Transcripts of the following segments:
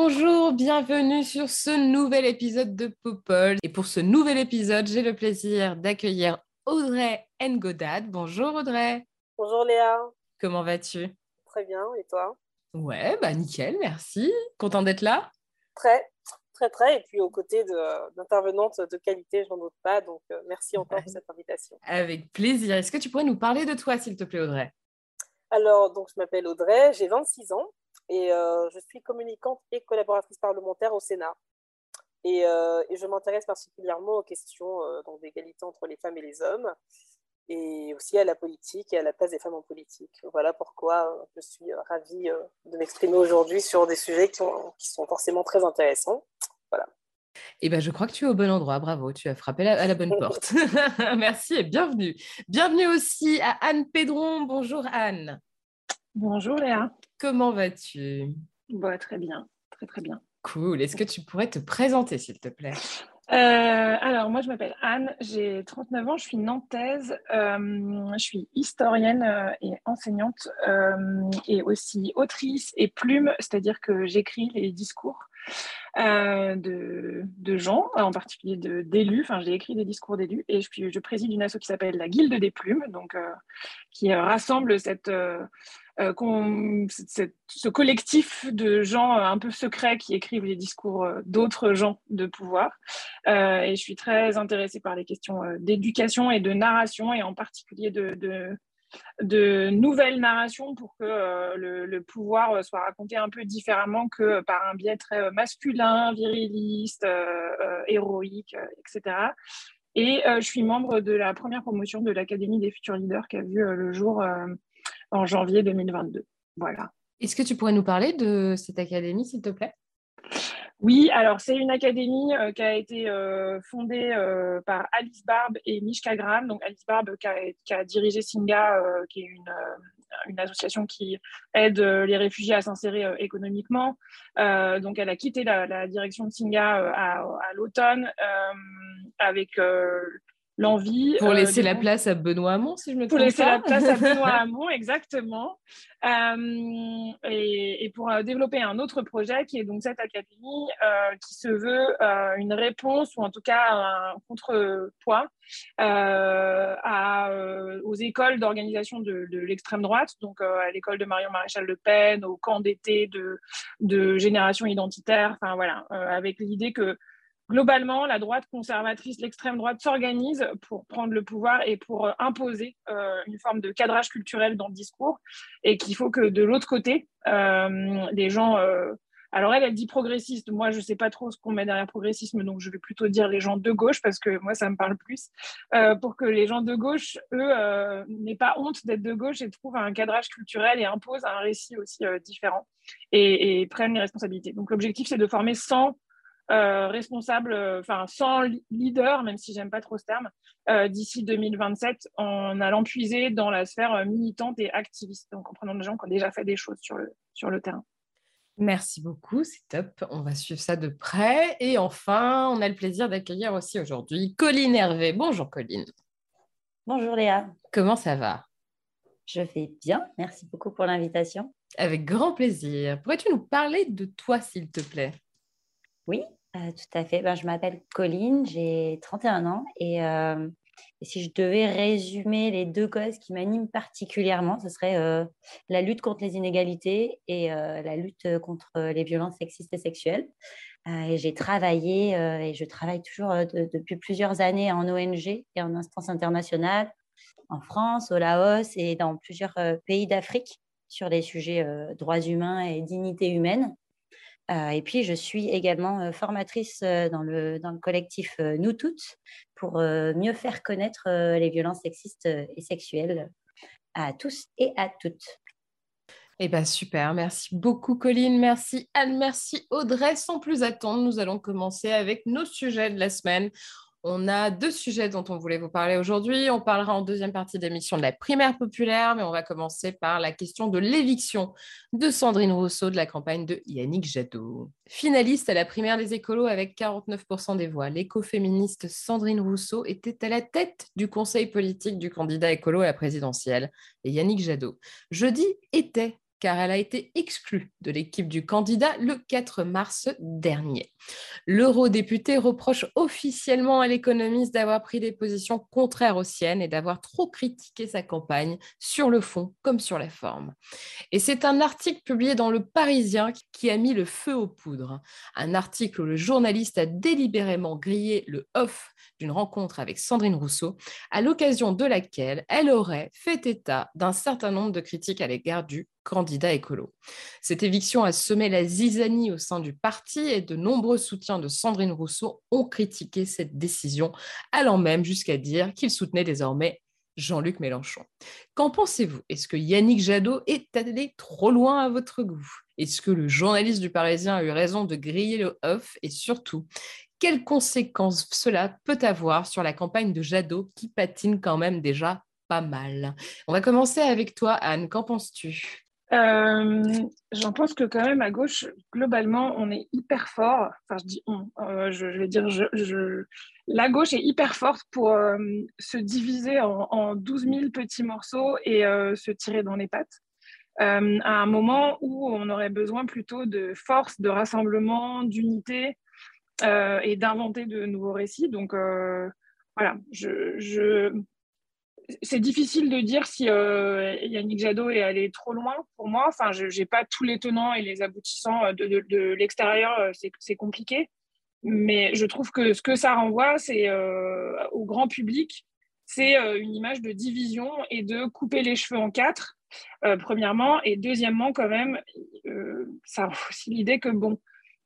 Bonjour, bienvenue sur ce nouvel épisode de Popol. Et pour ce nouvel épisode, j'ai le plaisir d'accueillir Audrey Ngodad. Bonjour Audrey, Bonjour Léa, comment vas-tu? Très bien, et toi? Ouais, bah nickel, merci. Content d'être là? Très, très, très, et puis aux côtés d'intervenantes de, qualité, je n'en doute pas, donc euh, merci encore pour cette invitation. Avec plaisir. Est-ce que tu pourrais nous parler de toi, s'il te plaît, Audrey? Alors, donc je m'appelle Audrey, j'ai 26 ans, et euh, je suis communicante et collaboratrice parlementaire au Sénat. Et, euh, et je m'intéresse particulièrement aux questions euh, d'égalité entre les femmes et les hommes, et aussi à la politique et à la place des femmes en politique. Voilà pourquoi je suis ravie de m'exprimer aujourd'hui sur des sujets qui, ont- qui sont forcément très intéressants. Eh ben, je crois que tu es au bon endroit. Bravo, tu as frappé à la bonne porte. merci et bienvenue. Bienvenue aussi à Anne Pédron. Bonjour Anne. Bonjour Léa. Comment vas-tu? Bah, très bien, très très bien. Cool. Est-ce que tu pourrais te présenter, s'il te plaît? Euh, alors moi je m'appelle Anne, j'ai 39 ans, je suis nantaise, euh, je suis historienne euh, et enseignante et aussi autrice et plume, c'est-à-dire que j'écris les discours euh, de, gens, en particulier d'élus, enfin j'ai écrit des discours d'élus et je, je préside une asso qui s'appelle la Guilde des Plumes, donc euh, qui euh, rassemble cette... ce collectif de gens un peu secrets qui écrivent les discours d'autres gens de pouvoir. Et je suis très intéressée par les questions d'éducation et de narration, et en particulier de, de nouvelles narrations pour que euh, le, pouvoir euh, soit raconté un peu différemment que euh, par un biais très masculin, viriliste, héroïque, etc. Et je suis membre de la première promotion de l'Académie des futurs leaders qui a vu le jour en janvier 2022. Voilà. Est-ce que tu pourrais nous parler de cette académie, s'il te plaît? Oui, alors c'est une académie euh, qui a été euh, fondée euh, par Alice Barbe et Mishka Graham. Donc Alice Barbe qui a, qui a dirigé Singa, euh, qui est une, euh, une association qui aide euh, les réfugiés à s'insérer économiquement. Donc elle a quitté la, la direction de Singa à, à l'automne avec l'envie. Pour euh, laisser la place à Benoît Hamon, si je me pour trompe laisser pas. la place à Benoît Hamon, exactement. Euh, et, et pour euh, développer un autre projet qui est donc cette académie qui se veut une réponse ou en tout cas un contrepoids à, aux écoles d'organisation de, de l'extrême droite, donc à l'école de Marion Maréchal Le Pen, au camp d'été de, de Génération Identitaire, enfin voilà, avec l'idée que globalement, la droite conservatrice, l'extrême droite s'organise pour prendre le pouvoir et pour euh, imposer euh, une forme de cadrage culturel dans le discours et qu'il faut que de l'autre côté, euh, les gens... alors elle, elle dit progressiste. Moi, je ne sais pas trop ce qu'on met derrière progressisme, donc je vais plutôt dire les gens de gauche parce que moi, ça me parle plus. Pour que les gens de gauche, eux, n'aient pas honte d'être de gauche et trouvent un cadrage culturel et imposent un récit aussi différent et, et prennent les responsabilités. Donc l'objectif, c'est de former 100 euh, responsable, euh, enfin sans leader, même si j'aime pas trop ce terme, euh, d'ici 2027, en allant puiser dans la sphère militante et activiste, donc en prenant des gens qui ont déjà fait des choses sur le, sur le terrain. Merci beaucoup, c'est top. On va suivre ça de près. Et enfin, on a le plaisir d'accueillir aussi aujourd'hui Colline Hervé. Bonjour Colline. Bonjour Léa, Comment ça va? Je vais bien, merci beaucoup pour l'invitation. Avec grand plaisir. Pourrais-tu nous parler de toi, s'il te plaît? Oui, euh, tout à fait. Ben, je m'appelle Colline, j'ai 31 ans et, euh, et si je devais résumer les deux causes qui m'animent particulièrement, ce serait euh, la lutte contre les inégalités et la lutte contre les violences sexistes et sexuelles. Et j'ai travaillé et je travaille toujours de- depuis plusieurs années en ONG et en instance internationale, en France, au Laos et dans plusieurs pays d'Afrique sur les sujets droits humains et dignité humaine. Et puis, je suis également formatrice dans le, dans le collectif Nous Toutes pour mieux faire connaître les violences sexistes et sexuelles à tous et à toutes. Eh bien, super. Merci beaucoup, Colline. Merci, Anne. Merci, Audrey. Sans plus attendre, nous allons commencer avec nos sujets de la semaine. On a deux sujets dont on voulait vous parler aujourd'hui. On parlera en deuxième partie d'émission de la primaire populaire, mais on va commencer par la question de l'éviction de Sandrine Rousseau de la campagne de Yannick Jadot. Finaliste à la primaire des écolos avec 49% des voix, l'écoféministe Sandrine Rousseau était à la tête du conseil politique du candidat écolo à la présidentielle, et Yannick Jadot. Jeudi était car elle a été exclue de l'équipe du candidat le 4 mars dernier. L'eurodéputé reproche officiellement à l'économiste d'avoir pris des positions contraires aux siennes et d'avoir trop critiqué sa campagne sur le fond comme sur la forme. Et c'est un article publié dans Le Parisien qui a mis le feu aux poudres. Un article où le journaliste a délibérément grillé le off d'une rencontre avec Sandrine Rousseau, à l'occasion de laquelle elle aurait fait état d'un certain nombre de critiques à l'égard du candidat écolo. Cette éviction a semé la zizanie au sein du parti et de nombreux soutiens de Sandrine Rousseau ont critiqué cette décision, allant même jusqu'à dire qu'ils soutenaient désormais Jean-Luc Mélenchon. Qu'en pensez-vous? Est-ce que Yannick Jadot est allé trop loin à votre goût? Est-ce que le journaliste du Parisien a eu raison de griller le off Et surtout, quelles conséquences cela peut avoir sur la campagne de Jadot qui patine quand même déjà pas mal? On va commencer avec toi, Anne. Qu'en penses-tu? J'en pense que quand même à gauche, globalement, on est hyper fort. Enfin, je dis on, euh, je, vais dire je, La gauche est hyper forte pour euh, se diviser en, en, 12 000 petits morceaux et se tirer dans les pattes. à un moment où on aurait besoin plutôt de force, de rassemblement, d'unité et d'inventer de nouveaux récits. Donc voilà, je, c'est difficile de dire si euh, Yannick Jadot est allé trop loin pour moi. Enfin, je n'ai pas tous les tenants et les aboutissants euh, de, l'extérieur, euh, c'est compliqué. Mais je trouve que ce que ça renvoie, c'est au grand public, c'est une image de division et de couper les cheveux en quatre, premièrement. Et deuxièmement, quand même, ça a aussi l'idée que, bon,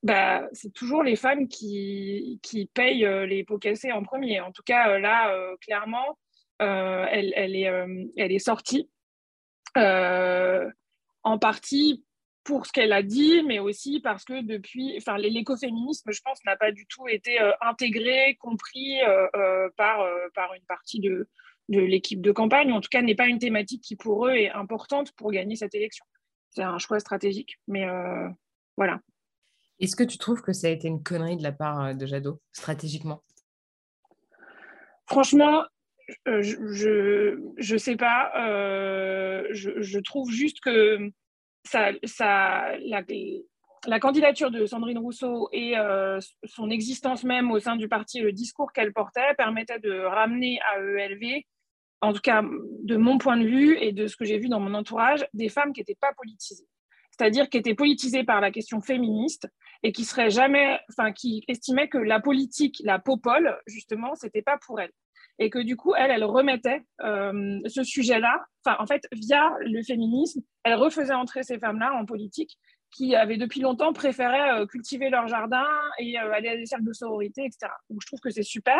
bah, c'est toujours les femmes qui, qui payent les pots cassés en premier. En tout cas, là, clairement, elle, elle, est, euh, elle est sortie euh, en partie pour ce qu'elle a dit, mais aussi parce que depuis, enfin, l'écoféminisme, je pense, n'a pas du tout été intégré, compris par, par une partie de, de l'équipe de campagne. En tout cas, n'est pas une thématique qui, pour eux, est importante pour gagner cette élection. C'est un choix stratégique, mais voilà. Est-ce que tu trouves que ça a été une connerie de la part de Jadot, stratégiquement? Franchement, euh, je je sais pas. Euh, je, trouve juste que la candidature de Sandrine Rousseau et euh, son existence même au sein du parti, le discours qu'elle portait, permettait de ramener à ELV, en tout cas de mon point de vue et de ce que j'ai vu dans mon entourage, des femmes qui n'étaient pas politisées. C'est-à-dire qui étaient politisées par la question féministe et qui seraient jamais, enfin, qui estimaient que la politique, la popole, justement, c'était pas pour elles et que du coup, elle, elle remettait euh, ce sujet-là, enfin, en fait, via le féminisme, elle refaisait entrer ces femmes-là en politique qui avaient depuis longtemps préféré euh, cultiver leur jardin et euh, aller à des salles de sororité, etc. Donc, je trouve que c'est super.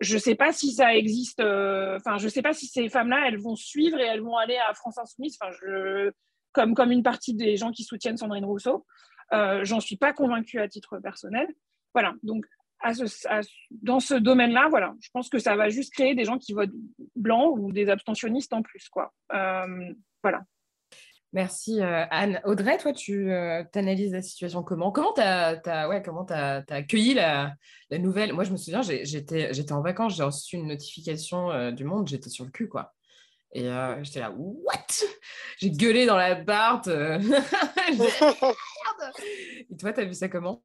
Je ne sais pas si ça existe, enfin, je ne sais pas si ces femmes-là, elles vont suivre et elles vont aller à France Insoumise, enfin, comme, comme une partie des gens qui soutiennent Sandrine Rousseau. J'en suis pas convaincue à titre personnel. Voilà, donc dans ce domaine-là, voilà, je pense que ça va juste créer des gens qui votent blanc ou des abstentionnistes en plus, quoi. Euh, voilà. Merci euh, Anne. Audrey, toi, tu euh, analyses la situation comment? Comment tu as, ouais, comment as, accueilli la, nouvelle? Moi, je me souviens, j'étais en vacances, j'ai reçu une notification du Monde, j'étais sur le cul, quoi. Et j'étais là, what? J'ai gueulé dans la barre. Et toi, tu as vu ça comment?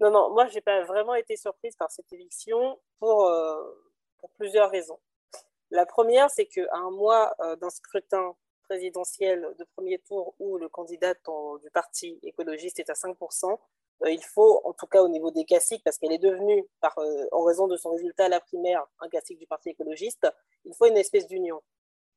Non, non, moi, je n'ai pas vraiment été surprise par cette éviction pour, euh, plusieurs raisons. La première, c'est qu'à un mois euh, d'un scrutin présidentiel de premier tour où le candidat du parti écologiste est à 5%, euh, il faut, en tout cas au niveau des classiques, parce qu'elle est devenue, en raison de son résultat à la primaire, un classique du parti écologiste, il faut une espèce d'union.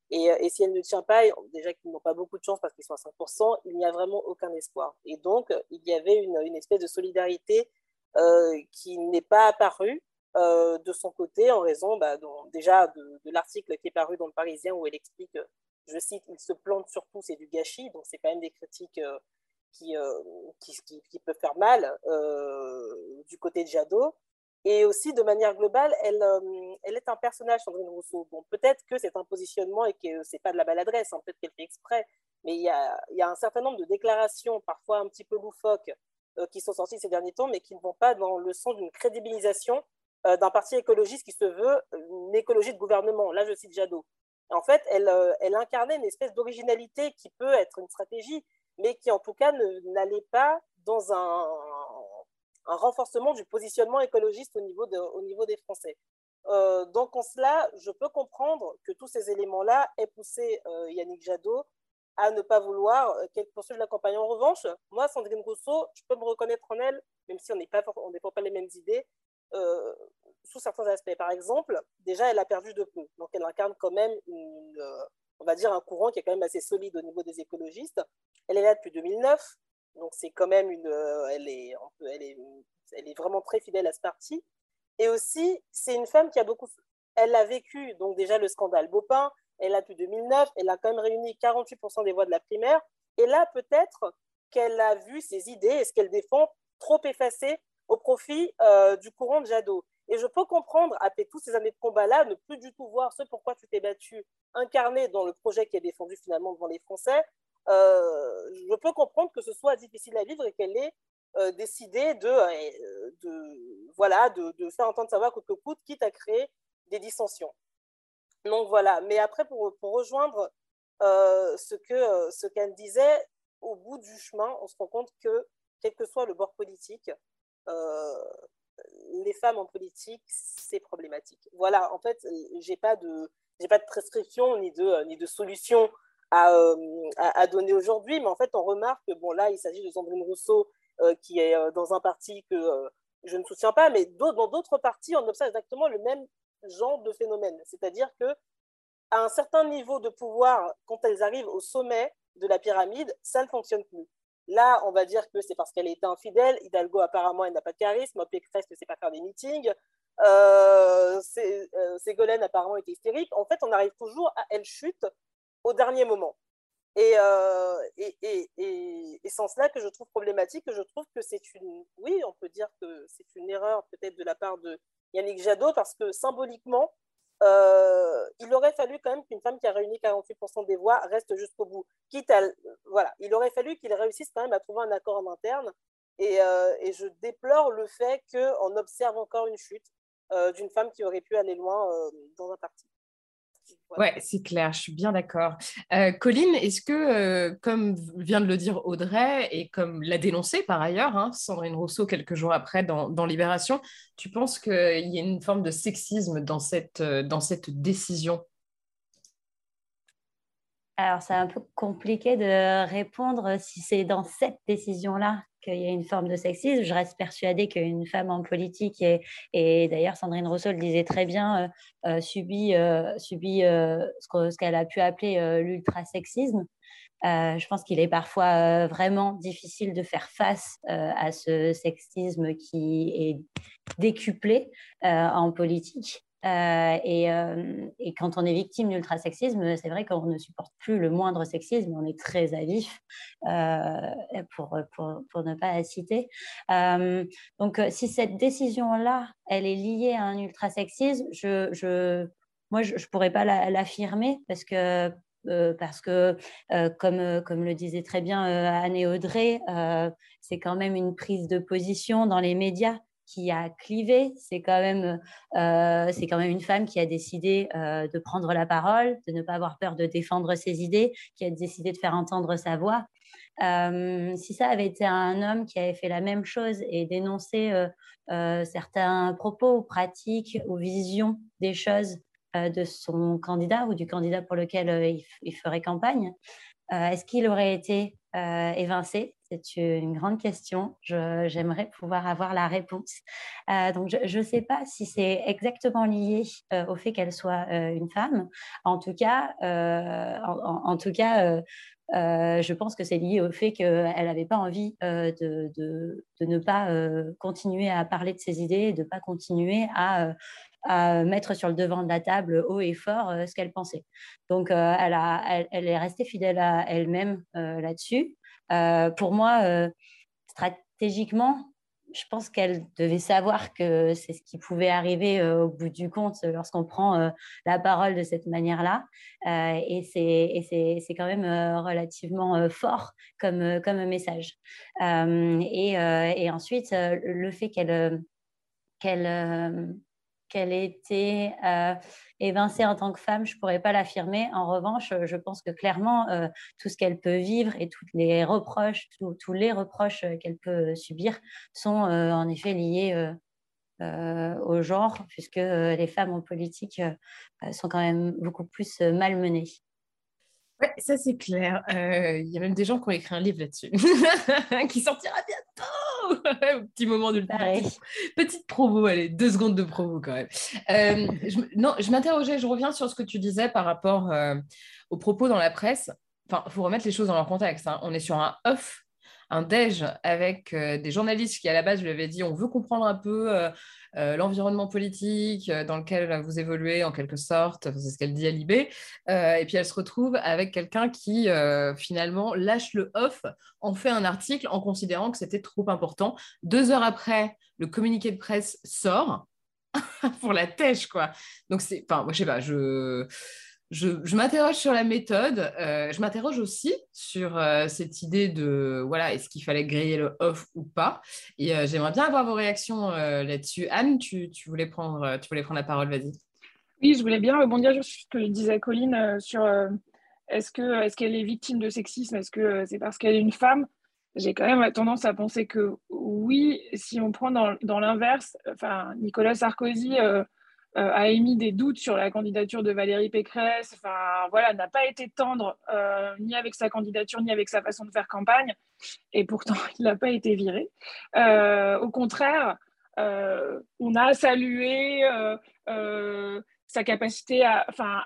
Et, et, si elle ne tient pas, déjà qu'ils n'ont pas beaucoup de chance parce qu'ils sont à 5%, il n'y a vraiment aucun espoir. Et donc, il y avait une, espèce de solidarité euh, qui n'est pas apparue euh, de son côté en raison bah, déjà de, de l'article qui est paru dans le Parisien où elle explique, je cite, il se plante surtout, c'est du gâchis. Donc, c'est quand même des critiques qui, qui, qui, qui, peuvent faire mal du côté de Jadot. Et aussi, de manière globale, elle, euh, elle est un personnage, Sandrine Rousseau. Bon, peut-être que c'est un positionnement et que c'est pas de la maladresse, hein, peut-être qu'elle fait exprès, mais il y, a, un certain nombre de déclarations, parfois un petit peu loufoques, euh, qui sont sorties ces derniers temps, mais qui ne vont pas dans le sens d'une crédibilisation euh, d'un parti écologiste qui se veut une écologie de gouvernement. Là, je cite Jadot. En fait, elle, elle incarnait une espèce d'originalité qui peut être une stratégie, mais qui en tout cas n'allait pas dans un, un renforcement du positionnement écologiste au niveau, de, au niveau des Français. Donc en cela, je peux comprendre que tous ces éléments-là aient poussé euh, Yannick Jadot à ne pas vouloir euh, qu'elle poursuive la campagne. En revanche, moi, Sandrine Rousseau, je peux me reconnaître en elle, même si on n'est pas, on pas les mêmes idées, euh, sous certains aspects. Par exemple, déjà, elle a perdu de peu. Donc elle incarne quand même, on va dire, un courant qui est quand même assez solide au niveau des écologistes. Elle est là depuis 2009. Donc c'est quand même une, euh, elle est, elle est, elle est vraiment très fidèle à ce parti. Et aussi, c'est une femme qui a beaucoup, elle a vécu donc déjà le scandale Bopin. Elle a depuis 2009, elle a quand même réuni 48% des voix de la primaire. Et là, peut-être qu'elle a vu ses idées et ce qu'elle défend trop effacées au profit euh, du courant de Jadot. Et je peux comprendre, après toutes ces années de combat-là, ne plus du tout voir ce pourquoi tu t'es battu incarné dans le projet qui est défendu finalement devant les Français, je peux comprendre que ce soit difficile à vivre et qu'elle ait euh, décidé de, euh, voilà, de, faire entendre sa voix coûte que coûte, quitte à créer des dissensions. Donc voilà, mais après, pour, rejoindre euh, ce qu'elle ce qu'elle disait, au bout du chemin, on se rend compte que, quel que soit le bord politique, les femmes en politique, c'est problématique. Voilà, en fait, j'ai pas pas de prescription ni de, ni de solution à, euh, à, donner aujourd'hui. Mais en fait, on remarque que, bon, là, il s'agit de Sandrine Rousseau euh, qui est euh, dans un parti que je ne soutiens pas, mais dans d'autres partis, on observe exactement le même genre de phénomène. C'est-à-dire que à un certain niveau de pouvoir, quand elles arrivent au sommet de la pyramide, ça ne fonctionne plus. Là, on va dire que c'est parce qu'elle est infidèle. Hidalgo, apparemment, elle n'a pas de charisme. Pécresse ne sait pas faire des meetings. Ségolène, apparemment, est hystérique. En fait, on arrive toujours à elle chute au dernier moment. Et, euh, et, et, et, et c'est cela que je trouve problématique, que je trouve que c'est une, oui, on peut dire que c'est une erreur peut-être de la part de Yannick Jadot, parce que symboliquement, euh, il aurait fallu quand même qu'une femme qui a réuni 48% des voix reste jusqu'au bout. Quitte à, voilà, il aurait fallu qu'il réussisse quand même à trouver un accord en interne. Et, euh, et je déplore le fait qu'on observe encore une chute euh, d'une femme qui aurait pu aller loin dans un parti. Ouais, c'est clair, je suis bien d'accord. Euh, Colline, est-ce que, euh, comme vient de le dire Audrey, et comme l'a dénoncé par ailleurs hein, Sandrine Rousseau quelques jours après dans, dans Libération, tu penses qu'il y a une forme de sexisme dans cette, euh, dans cette décision? Alors, c'est un peu compliqué de répondre si c'est dans cette décision-là qu'il y a une forme de sexisme. Je reste persuadée qu'une femme en politique, et, et d'ailleurs Sandrine Rousseau le disait très bien, euh, euh, subit, euh, subit ce qu'elle a pu appeler l'ultrasexisme. Je pense qu'il est parfois vraiment difficile de faire face à ce sexisme qui est décuplé en politique. Euh, et, euh, et, quand on est victime d'ultrasexisme, c'est vrai qu'on ne supporte plus le moindre sexisme, on est très à vif, euh, pour, pour, pour, ne pas la citer. Euh, donc, si cette décision-là, elle est liée à un ultrasexisme, je, je, moi, je ne pourrais pas l'affirmer parce que parce que, comme, comme le disait très bien Anne et Audrey, c'est quand même une prise de position dans les médias qui a clivé. C'est quand même, euh, quand même une femme qui a décidé euh, de prendre la parole, de ne pas avoir peur de défendre ses idées, qui a décidé de faire entendre sa voix. Euh, si ça avait été un homme qui avait fait la même chose et dénoncé certains propos ou pratiques ou visions des choses de son candidat ou du candidat pour lequel il, ferait campagne, est-ce qu'il aurait été évincé? C'est une grande question. J'aimerais pouvoir avoir la réponse. Euh, donc, je ne sais pas si c'est exactement lié au fait qu'elle soit une femme. En tout cas, en, tout cas je pense que c'est lié au fait qu'elle n'avait pas envie de, ne pas continuer à parler de ses idées, de ne pas continuer à mettre sur le devant de la table haut et fort euh, ce qu'elle pensait. Donc, euh, elle, est restée fidèle à elle-même euh, là-dessus. Pour moi, stratégiquement, je pense qu'elle devait savoir que c'est ce qui pouvait arriver au bout du compte lorsqu'on prend la parole de cette manière-là. et c'est quand même relativement fort comme, comme message. Et, et, ensuite, le fait qu'elle qu'elle qu'elle ait été euh, évincée en tant que femme, je ne pourrais pas l'affirmer. En revanche, je pense que clairement, euh, tout ce qu'elle peut vivre et tous les reproches, tous les reproches qu'elle peut subir sont euh, en effet liés au genre, puisque les femmes en politique sont quand même beaucoup plus malmenées. Ouais, ça c'est clair. Il y a même des gens qui ont écrit un livre là-dessus, qui sortira bientôt. Petit moment de Petite promo, allez, deux secondes de promo quand même. je, non, je m'interrogeais, je reviens sur ce que tu disais par rapport aux propos dans la presse. Enfin, il faut remettre les choses dans leur contexte. Hein. On est sur un off un déj avec des journalistes qui, à la base, lui avais dit on veut comprendre un peu euh, l'environnement politique euh, dans lequel vous évoluez en quelque sorte, c'est ce qu'elle dit à Libé, euh, et puis elle se retrouve avec quelqu'un qui finalement lâche le off, en fait un article en considérant que c'était trop important. Deux heures après, le communiqué de presse sort pour la têche, quoi. Donc c'est, enfin, moi je sais pas, je je, m'interroge sur la méthode. Euh, je m'interroge aussi sur euh, cette idée de voilà, est-ce qu'il fallait griller le off ou pas? Et euh, j'aimerais bien avoir vos réactions là-dessus. Anne, tu, voulais prendre, tu voulais prendre la parole, vas-y. Oui, je voulais bien rebondir sur ce que disait Colline sur est-ce est-ce qu'elle est victime de sexisme? Est-ce que c'est parce qu'elle est une femme? J'ai quand même tendance à penser que oui, si on prend dans, dans l'inverse, enfin Nicolas Sarkozy a émis des doutes sur la candidature de Valérie Pécresse, enfin voilà, n'a pas été tendre euh, ni avec sa candidature ni avec sa façon de faire campagne, et pourtant il n'a pas été viré. Euh, au contraire, on a salué sa capacité à, enfin,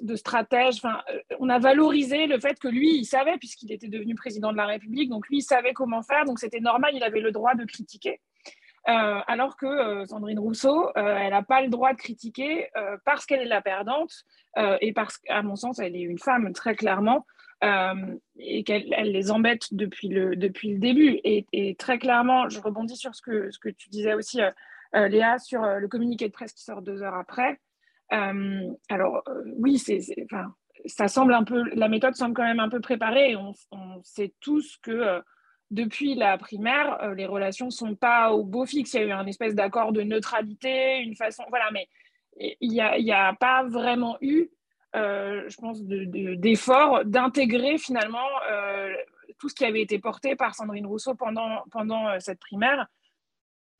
de stratège. On a valorisé le fait que lui, il savait, puisqu'il était devenu président de la République, donc lui, il savait comment faire, donc c'était normal, il avait le droit de critiquer. Euh, alors que euh, Sandrine Rousseau, euh, elle n'a pas le droit de critiquer parce qu'elle est la perdante et parce qu'à mon sens, elle est une femme très clairement et qu'elle les embête depuis le, depuis le début. Et, très clairement, je rebondis sur ce que, ce que tu disais aussi, Léa, sur le communiqué de presse qui sort deux heures après. alors oui, c'est, ça semble un peu, la méthode semble quand même un peu préparée. on, on sait tous que depuis la primaire, euh, les relations ne sont pas au beau fixe. Il y a eu un espèce d'accord de neutralité, une façon. Voilà, mais il n'y a, a, pas vraiment eu, euh, je pense, d'effort d'intégrer finalement euh, tout ce qui avait été porté par Sandrine Rousseau pendant, pendant cette primaire.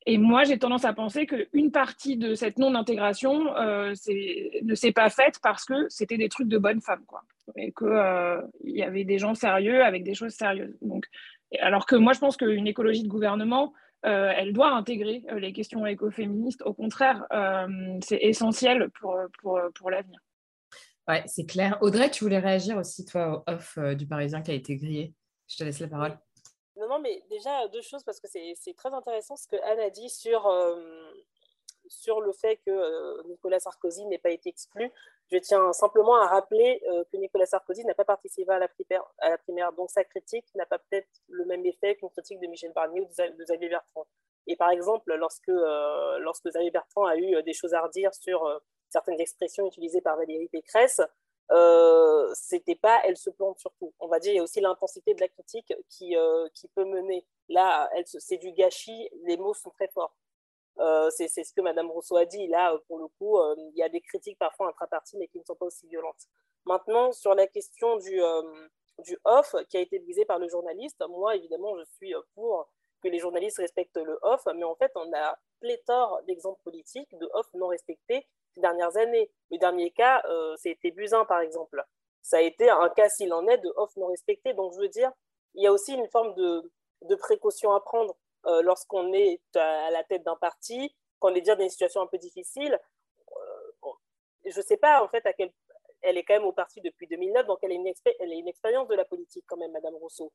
Et moi, j'ai tendance à penser qu'une partie de cette non-intégration ne s'est pas faite parce que c'était des trucs de bonne femme, quoi. Et qu'il y avait des gens sérieux avec des choses sérieuses. Donc, alors que moi, je pense qu'une écologie de gouvernement, euh, elle doit intégrer euh, les questions écoféministes. Au contraire, euh, c'est essentiel pour, pour, pour l'avenir. Ouais, c'est clair. Audrey, tu voulais réagir aussi, toi, au off du Parisien qui a été grillé. Je te laisse la parole. Non, non, mais déjà, deux choses, parce que c'est très intéressant ce que Anne a dit sur, sur le fait que Nicolas Sarkozy n'ait pas été exclu. Je tiens simplement à rappeler euh, que Nicolas Sarkozy n'a pas participé à la, primaire, donc sa critique n'a pas peut-être le même effet qu'une critique de Michel Barnier ou de Xavier Bertrand. Et par exemple, lorsque, euh, Xavier Bertrand a eu euh, des choses à redire sur certaines expressions utilisées par Valérie Pécresse, c'était pas elle se plante surtout. On va dire, il y a aussi l'intensité de la critique qui, qui peut mener. Là, c'est du gâchis, les mots sont très forts. Euh, c'est ce que Madame Rousseau a dit. Là, pour le coup, euh, il y a des critiques parfois intra-parties, mais qui ne sont pas aussi violentes. Maintenant, sur la question du, euh, du off qui a été visé par le journaliste, moi, évidemment, je suis pour que les journalistes respectent le off, mais en fait, on a pléthore d'exemples politiques de off non respectés ces dernières années. Le dernier cas, c'était Buzyn, par exemple. Ça a été un cas, s'il en est, de off non respecté. Donc, je veux dire, il y a aussi une forme de, de précautions à prendre lorsqu'on est à la tête d'un parti, quand on est dans une situation un peu difficile. je ne sais pas en fait à quel elle est quand même au parti depuis 2009, donc elle a, une elle a une expérience de la politique quand même, Madame Rousseau.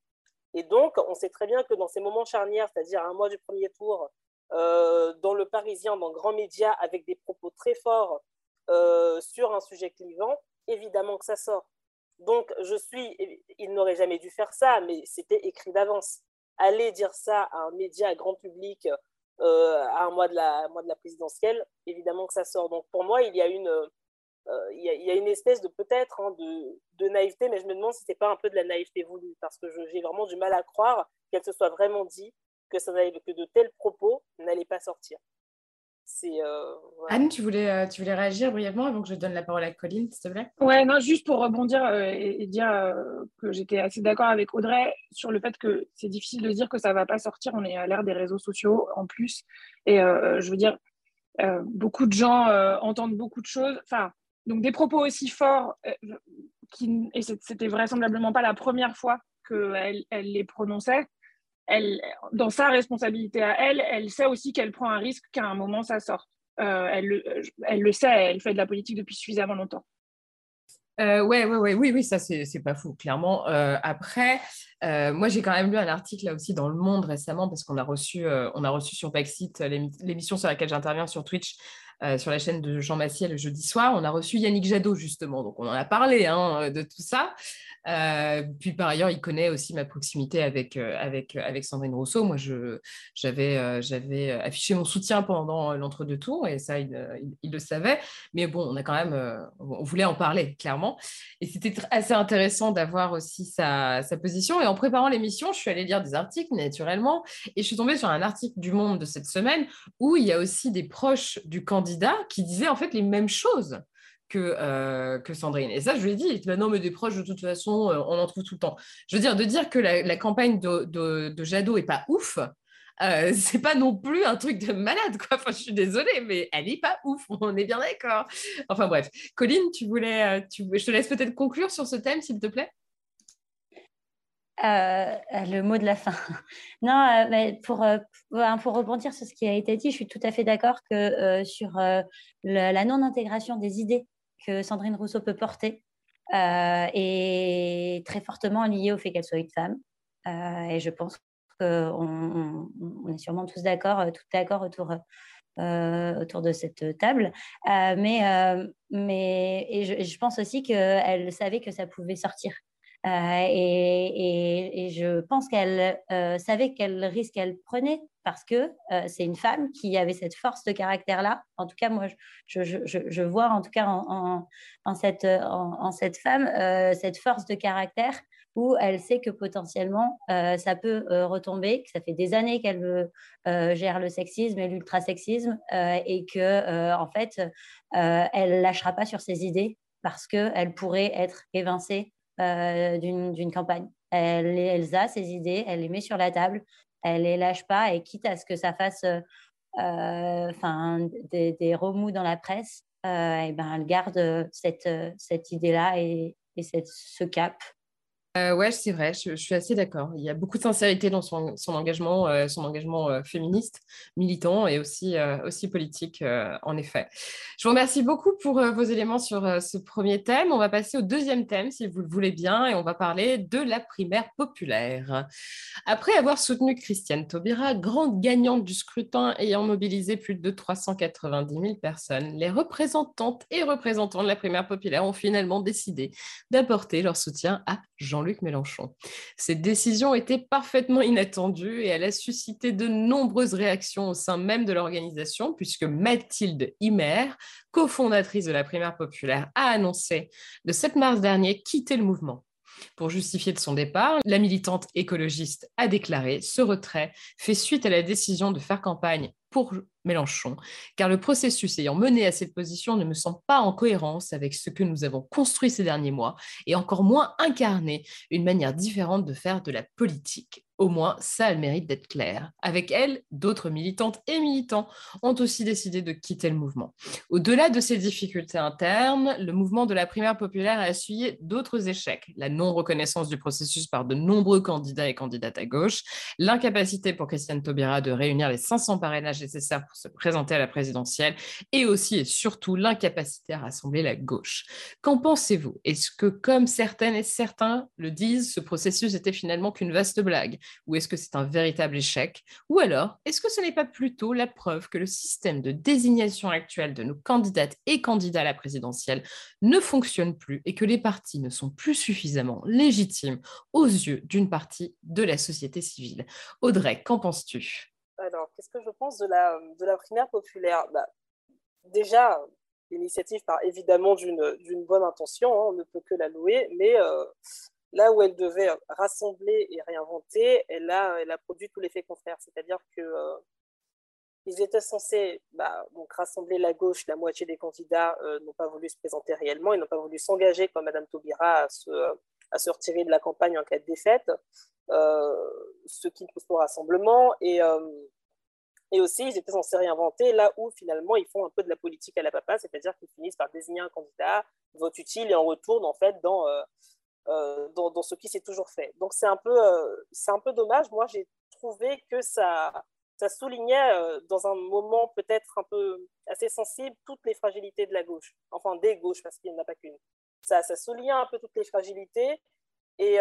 Et donc, on sait très bien que dans ces moments charnières, c'est-à-dire un mois du premier tour, euh, dans le Parisien, dans grands médias, avec des propos très forts euh, sur un sujet clivant, évidemment que ça sort. Donc, je suis, il n'aurait jamais dû faire ça, mais c'était écrit d'avance. Aller dire ça à un média à grand public euh, à un mois de, la, présidentielle, évidemment que ça sort. Donc, pour moi, il y a une, une espèce de peut-être hein, de, naïveté, mais je me demande si ce n'est pas un peu de la naïveté voulue, parce que j'ai vraiment du mal à croire qu'elle se soit vraiment dit que, ça que de tels propos n'allaient pas sortir. Euh, Anne, tu voulais, euh, tu voulais réagir brièvement avant que je donne la parole à Colline, s'il te plaît? Ouais, non, juste pour rebondir euh, et, dire que j'étais assez d'accord avec Audrey sur le fait que c'est difficile de dire que ça ne va pas sortir. On est à l'ère des réseaux sociaux en plus. Et je veux dire, beaucoup de gens entendent beaucoup de choses. Enfin, donc des propos aussi forts, qui, et c'était vraisemblablement pas la première fois qu'elle elle les prononçait dans sa responsabilité à elle, elle sait aussi qu'elle prend un risque qu'à un moment ça sorte. Euh, elle, le sait, elle fait de la politique depuis suffisamment longtemps. Euh, ouais, ouais, ouais, oui, oui, ça c'est pas fou, clairement. Euh, après, euh, moi j'ai quand même lu un article là aussi dans Le Monde récemment parce qu'on a reçu, on a reçu sur Backseat l'émission sur laquelle j'interviens sur Twitch. Sur la chaîne de Jean Massier le jeudi soir, on a reçu Yannick Jadot justement, donc on en a parlé hein, de tout ça. Euh, puis par ailleurs, il connaît aussi ma proximité avec, euh, avec, euh, Sandrine Rousseau. Moi, j'avais j'avais affiché mon soutien pendant l'entre-deux tours et ça, il, il, le savait. Mais bon, on a quand même, on voulait en parler, clairement. Et c'était assez intéressant d'avoir aussi sa, sa, position. Et en préparant l'émission, je suis allée lire des articles, naturellement, et je suis tombée sur un article du Monde de cette semaine où il y a aussi des proches du candidat qui disaient en fait les mêmes choses que, euh, que Sandrine. Et ça, je lui ai dit, bah non, mais des proches, de toute façon, euh, on en trouve tout le temps. Je veux dire, de dire que la, campagne de, de, Jadot est pas ouf, euh, c'est pas non plus un truc de malade, quoi. Enfin, je suis désolée, mais elle est pas ouf, on est bien d'accord. Enfin bref, Colline, tu voulais, tu... je te laisse peut-être conclure sur ce thème, s'il te plaît. Le mot de la fin. Non, mais pour, pour, rebondir sur ce qui a été dit, je suis tout à fait d'accord que sur la non-intégration des idées que Sandrine Rousseau peut porter euh, est très fortement liée au fait qu'elle soit une femme. Euh, et je pense qu'on on, est sûrement tous d'accord, tout d'accord autour, euh, autour de cette table. mais mais et je, pense aussi qu'elle savait que ça pouvait sortir. Euh, et, je pense qu'elle euh, savait quel risque elle prenait parce que euh, c'est une femme qui avait cette force de caractère-là. En tout cas, moi, je, vois en tout cas en, cette, en, cette femme cette force de caractère où elle sait que potentiellement ça peut retomber, que ça fait des années qu'elle gère le sexisme et l'ultrasexisme et que en fait elle lâchera pas sur ses idées parce qu'elle pourrait être évincée d'une campagne. Elle, elle, a ses idées, elle les met sur la table, elle les lâche pas et quitte à ce que ça fasse euh, enfin des, des, remous dans la presse, euh, et ben, elle garde cette, cette idée-là et, et cette, ce cap euh, ouais, c'est vrai, je, suis assez d'accord. Il y a beaucoup de sincérité dans son, engagement, euh, son engagement euh, féministe, militant et aussi, aussi politique, en effet. Je vous remercie beaucoup pour vos éléments sur ce premier thème. On va passer au deuxième thème, si vous le voulez bien, et on va parler de la primaire populaire. Après avoir soutenu Christiane Taubira, grande gagnante du scrutin ayant mobilisé plus de 390 000 personnes, les représentantes et représentants de la primaire populaire ont finalement décidé d'apporter leur soutien à Jean luc Mélenchon. Cette décision était parfaitement inattendue et elle a suscité de nombreuses réactions au sein même de l'organisation, puisque Mathilde Himer, cofondatrice de la primaire populaire, a annoncé le 7 mars dernier quitter le mouvement. Pour justifier de son départ, la militante écologiste a déclaré ce retrait fait suite à la décision de faire campagne pour Mélenchon, car le processus ayant mené à cette position ne me semble pas en cohérence avec ce que nous avons construit ces derniers mois et encore moins incarné une manière différente de faire de la politique. Au moins, ça a le mérite d'être clair. Avec elle, d'autres militantes et militants ont aussi décidé de quitter le mouvement. Au-delà de ces difficultés internes, le mouvement de la primaire populaire a essuyé d'autres échecs. La non-reconnaissance du processus par de nombreux candidats et candidates à gauche, l'incapacité pour Christiane Taubira de réunir les 500 parrainages nécessaires pour se présenter à la présidentielle, et aussi et surtout l'incapacité à rassembler la gauche. Qu'en pensez-vous? Est-ce que, comme certaines et certains le disent, ce processus était finalement qu'une vaste blague? Ou est-ce que c'est un véritable échec? Ou alors, est-ce que ce n'est pas plutôt la preuve que le système de désignation actuel de nos candidates et candidats à la présidentielle ne fonctionne plus et que les partis ne sont plus suffisamment légitimes aux yeux d'une partie de la société civile? Audrey, qu'en penses-tu? Alors, qu'est-ce que je pense de la, de la primaire populaire? Bah, Déjà, l'initiative part évidemment d'une bonne intention, hein, on ne peut que la louer, mais euh, là où elle devait rassembler et réinventer, elle a, elle a produit tout l'effet contraire. C'est-à-dire que euh, ils étaient censés bah, rassembler la gauche, la moitié des candidats euh, n'ont pas voulu se présenter réellement, ils n'ont pas voulu s'engager comme Madame Taubira à se, à se retirer de la campagne en cas de défaite, euh, ce qui pousse au rassemblement. Et, et aussi, ils étaient censés réinventer là où finalement ils font un peu de la politique à la papa, c'est-à-dire qu'ils finissent par désigner un candidat, vote utile et en retournent en fait dans euh, dans, ce qui s'est toujours fait. Donc c'est un, peu, euh, un peu dommage. Moi, j'ai trouvé que ça, ça soulignait euh, dans un moment peut-être un peu assez sensible toutes les fragilités de la gauche, enfin des gauches, parce qu'il n'y en a pas qu'une. Ça, soulignait un peu toutes les fragilités. Et,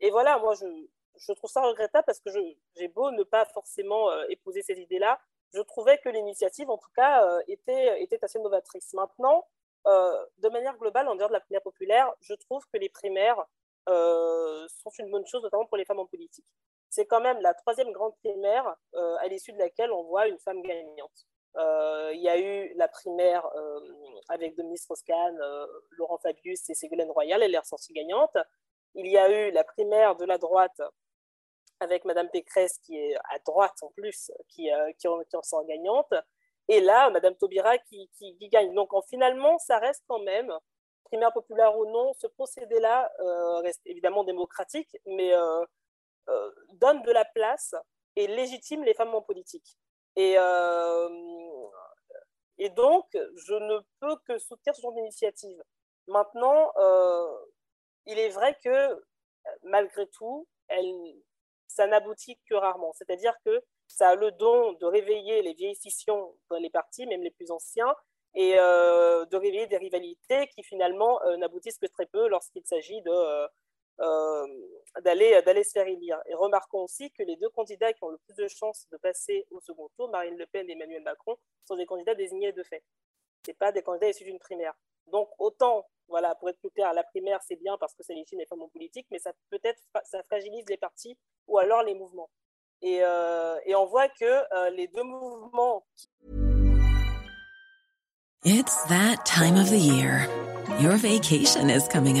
et voilà, moi, je, trouve ça regrettable parce que j'ai beau ne pas forcément épouser ces idées-là, je trouvais que l'initiative, en tout cas, était, était assez novatrice. Maintenant, euh, de manière globale, en dehors de la primaire populaire, je trouve que les primaires euh, sont une bonne chose, notamment pour les femmes en politique. C'est quand même la troisième grande primaire euh, à l'issue de laquelle on voit une femme gagnante. Il y a eu la primaire avec Dominique Strauss-Kahn, Laurent Fabius et Ségolène Royal, elle est ressortie gagnante. Il y a eu la primaire de la droite avec Madame Pécresse, qui est à droite en plus, qui, qui, qui en gagnante. Et là, Madame Taubira qui, gagne. Donc, finalement, ça reste quand même, primaire populaire ou non, ce procédé-là euh, reste évidemment démocratique, mais euh, euh, donne de la place et légitime les femmes en politique. Et, et donc, je ne peux que soutenir ce genre d'initiative. Maintenant, il est vrai que malgré tout, ça n'aboutit que rarement. C'est-à-dire que ça a le don de réveiller les vieilles scissions dans les partis, même les plus anciens, et euh, de réveiller des rivalités qui finalement euh, n'aboutissent que très peu lorsqu'il s'agit de, euh, d'aller, d'aller se faire élire. Et remarquons aussi que les deux candidats qui ont le plus de chances de passer au second tour, Marine Le Pen et Emmanuel Macron, sont des candidats désignés de fait. Ce pas des candidats issus d'une primaire. Donc autant, voilà, pour être plus clair, la primaire c'est bien parce que c'est légitime les femmes en politique, mais ça peut-être ça fragilise les partis ou alors les mouvements. Et, euh, et on voit que euh, les deux mouvements. It's that time of the year. Vacation is coming.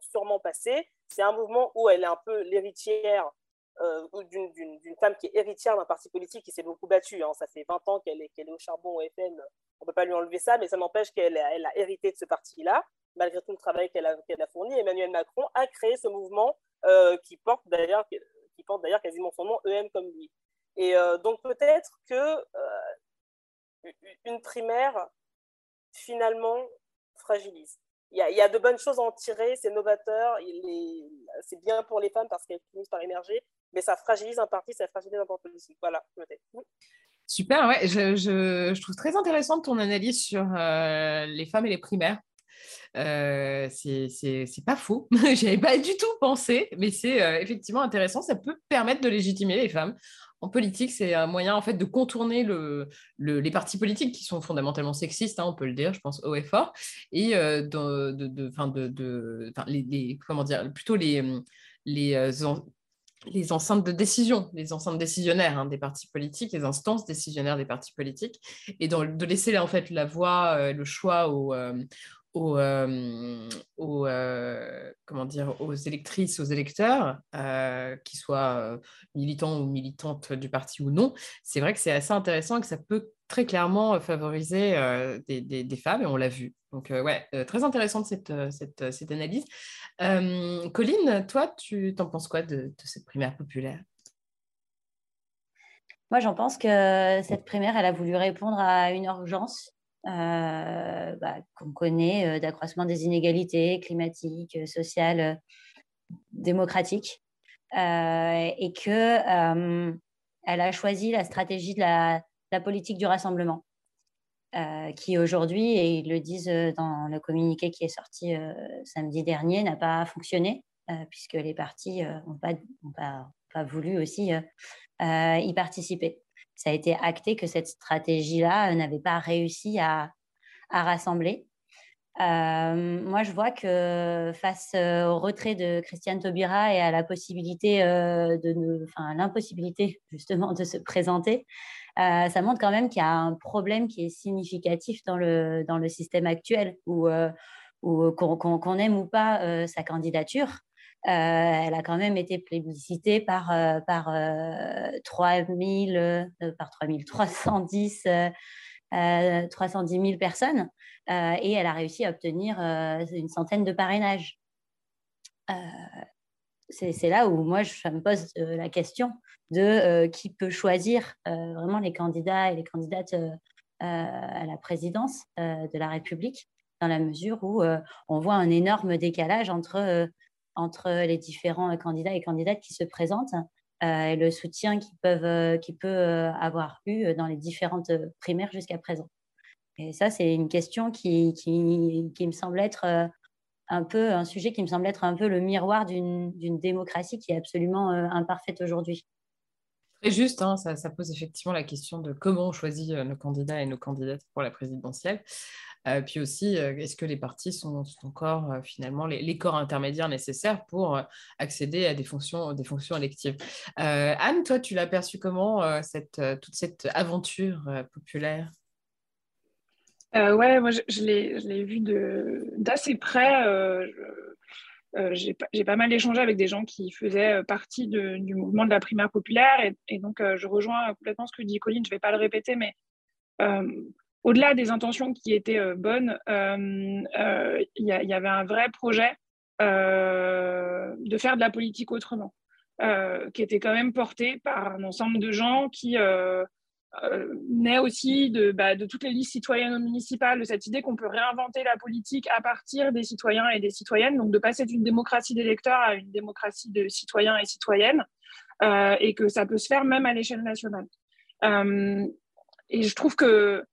sûrement passer. C'est un mouvement où elle est un peu l'héritière euh, d'une femme qui est héritière d'un parti politique qui s'est beaucoup battu. Hein. Ça fait 20 ans qu'elle est, au charbon au FN. On ne peut pas lui enlever ça, mais ça n'empêche qu'elle elle a hérité de ce parti-là, malgré tout le travail qu'elle a, fourni. Emmanuel Macron a créé ce mouvement euh, qui porte d'ailleurs quasiment son nom, EM comme lui. Et euh, donc peut-être que une primaire, finalement, fragilise. Il y, a, de bonnes choses à en tirer, c'est novateur, c'est bien pour les femmes parce qu'elles finissent par émerger, mais ça fragilise un parti, ça fragilise un parti politique. Voilà, peut-être. Super, ouais, je, je, je, trouve très intéressante ton analyse sur euh, les femmes et les primaires. Euh, c'est pas faux. J'avais pas du tout pensé, mais c'est euh, effectivement intéressant. Ça peut permettre de légitimer les femmes en politique, c'est un moyen en fait de contourner le, les partis politiques qui sont fondamentalement sexistes, hein, on peut le dire, je pense haut et fort, et de, de, de, de les, comment dire, plutôt les, les les enceintes de décision, les enceintes décisionnaires hein, des partis politiques, les instances décisionnaires des partis politiques, et de laisser en fait la voix, euh, le choix aux, euh, aux, euh, comment dire, aux électrices, aux électeurs, qu'ils soient militants ou militantes du parti ou non. C'est vrai que c'est assez intéressant et que ça peut très clairement favoriser des, des, femmes, et on l'a vu. Donc, ouais, très intéressante cette, cette, cette analyse. Euh, Colline, toi, tu t'en penses quoi de, cette primaire populaire? Moi, j'en pense que cette primaire, elle a voulu répondre à une urgence euh, bah, qu'on connaît euh, d'accroissement des inégalités climatiques, sociales, démocratiques, et que elle a choisi la stratégie de la politique du rassemblement. Euh, qui aujourd'hui, et ils le disent euh, dans le communiqué qui est sorti euh, samedi dernier, n'a pas fonctionné, puisque les partis n'ont pas, voulu aussi y participer. Ça a été acté que cette stratégie-là n'avait pas réussi à, à rassembler. moi, je vois que face au retrait de Christiane Taubira et à la possibilité de, enfin, l'impossibilité justement de se présenter, euh, ça montre quand même qu'il y a un problème qui est significatif dans le, dans le système actuel, où, euh, qu'on aime ou pas euh, sa candidature. Elle a quand même été plébiscitée par, par, 3000, par 3310 310 000 personnes et elle a réussi à obtenir une centaine de parrainages. c'est là où moi, je me pose la question de euh, qui peut choisir euh, vraiment les candidats et les candidates euh, à la présidence de la République, dans la mesure où on voit un énorme décalage entre, entre les différents candidats et candidates qui se présentent et le soutien qu'ils peuvent, qui peut avoir eu dans les différentes primaires jusqu'à présent. Et ça, c'est une question qui, qui, qui, me semble être un peu un sujet qui me semble être un peu le miroir d'une démocratie qui est absolument imparfaite aujourd'hui. Très juste, hein, ça, pose effectivement la question de comment on choisit euh, nos candidats et nos candidates pour la présidentielle. Euh, puis aussi, euh, est-ce que les partis sont, encore finalement les, corps intermédiaires nécessaires pour accéder à des fonctions, des fonctions électives? Anne, toi, tu l'as perçu comment, cette, toute cette aventure populaire? Ouais, moi, je, je l'ai vu d'assez près. Euh, j'ai pas mal échangé avec des gens qui faisaient euh, partie du mouvement de la primaire populaire et, donc euh, je rejoins complètement ce que dit Colline, je ne vais pas le répéter, mais au-delà des intentions qui étaient bonnes, il y, avait un vrai projet de faire de la politique autrement, qui était quand même porté par un ensemble de gens qui euh, naît aussi de, bah, de, toutes les listes citoyennes municipales, de cette idée qu'on peut réinventer la politique à partir des citoyens et des citoyennes, donc de passer d'une démocratie d'électeurs à une démocratie de citoyens et citoyennes, euh, et que ça peut se faire même à l'échelle nationale. Euh, et je trouve que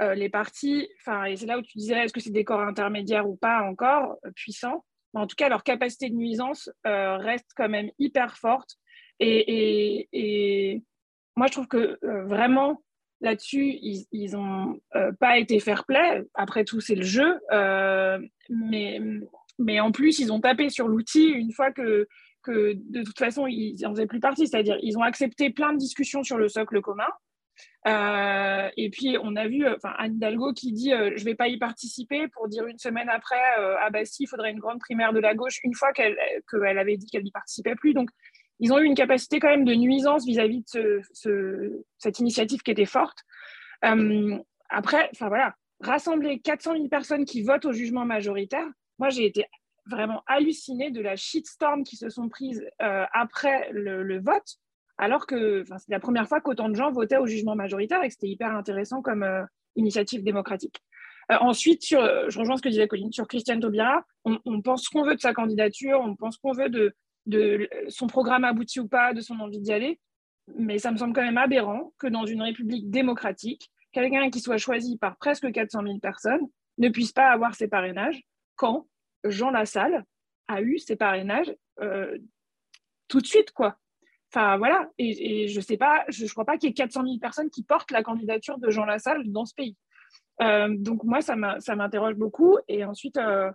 les partis, et c'est là où tu disais, est-ce que c'est des corps intermédiaires ou pas encore puissants, en tout cas, leur capacité de nuisance reste quand même hyper forte. et, moi, je trouve que euh, vraiment, là-dessus, ils n'ont euh, pas été fair-play. Après tout, c'est le jeu. Euh, mais, mais en plus, ils ont tapé sur l'outil une fois que, que de toute façon, ils n'en faisaient plus partie. C'est-à-dire, ils ont accepté plein de discussions sur le socle commun. Et puis, on a vu enfin, Anne Hidalgo qui dit Je ne vais pas y participer pour dire une semaine après Ah, bah si, il faudrait une grande primaire de la gauche, une fois qu'elle avait dit qu'elle n'y participait plus. Donc, ils ont eu une capacité quand même de nuisance vis-à-vis de cette initiative qui était forte. Euh, après, enfin voilà, rassembler 400 000 personnes qui votent au jugement majoritaire, moi j'ai été vraiment hallucinée de la shitstorm qui se sont prises euh, après le, vote, alors que c'est la première fois qu'autant de gens votaient au jugement majoritaire et que c'était hyper intéressant comme euh, initiative démocratique. ensuite, sur, je rejoins ce que disait Colline, sur Christiane Taubira, on, on pense qu'on veut de sa candidature, on pense qu'on veut de, son programme abouti ou pas, de son envie d'y aller. Mais ça me semble quand même aberrant que dans une république démocratique, quelqu'un qui soit choisi par presque 400 000 personnes ne puisse pas avoir ses parrainages quand Jean Lassalle a eu ses parrainages euh, tout de suite, quoi. Enfin, voilà. Et, je sais pas, je ne crois pas qu'il y ait 400 000 personnes qui portent la candidature de Jean Lassalle dans ce pays. Euh, donc, moi, ça m'interroge beaucoup. Et ensuite, euh,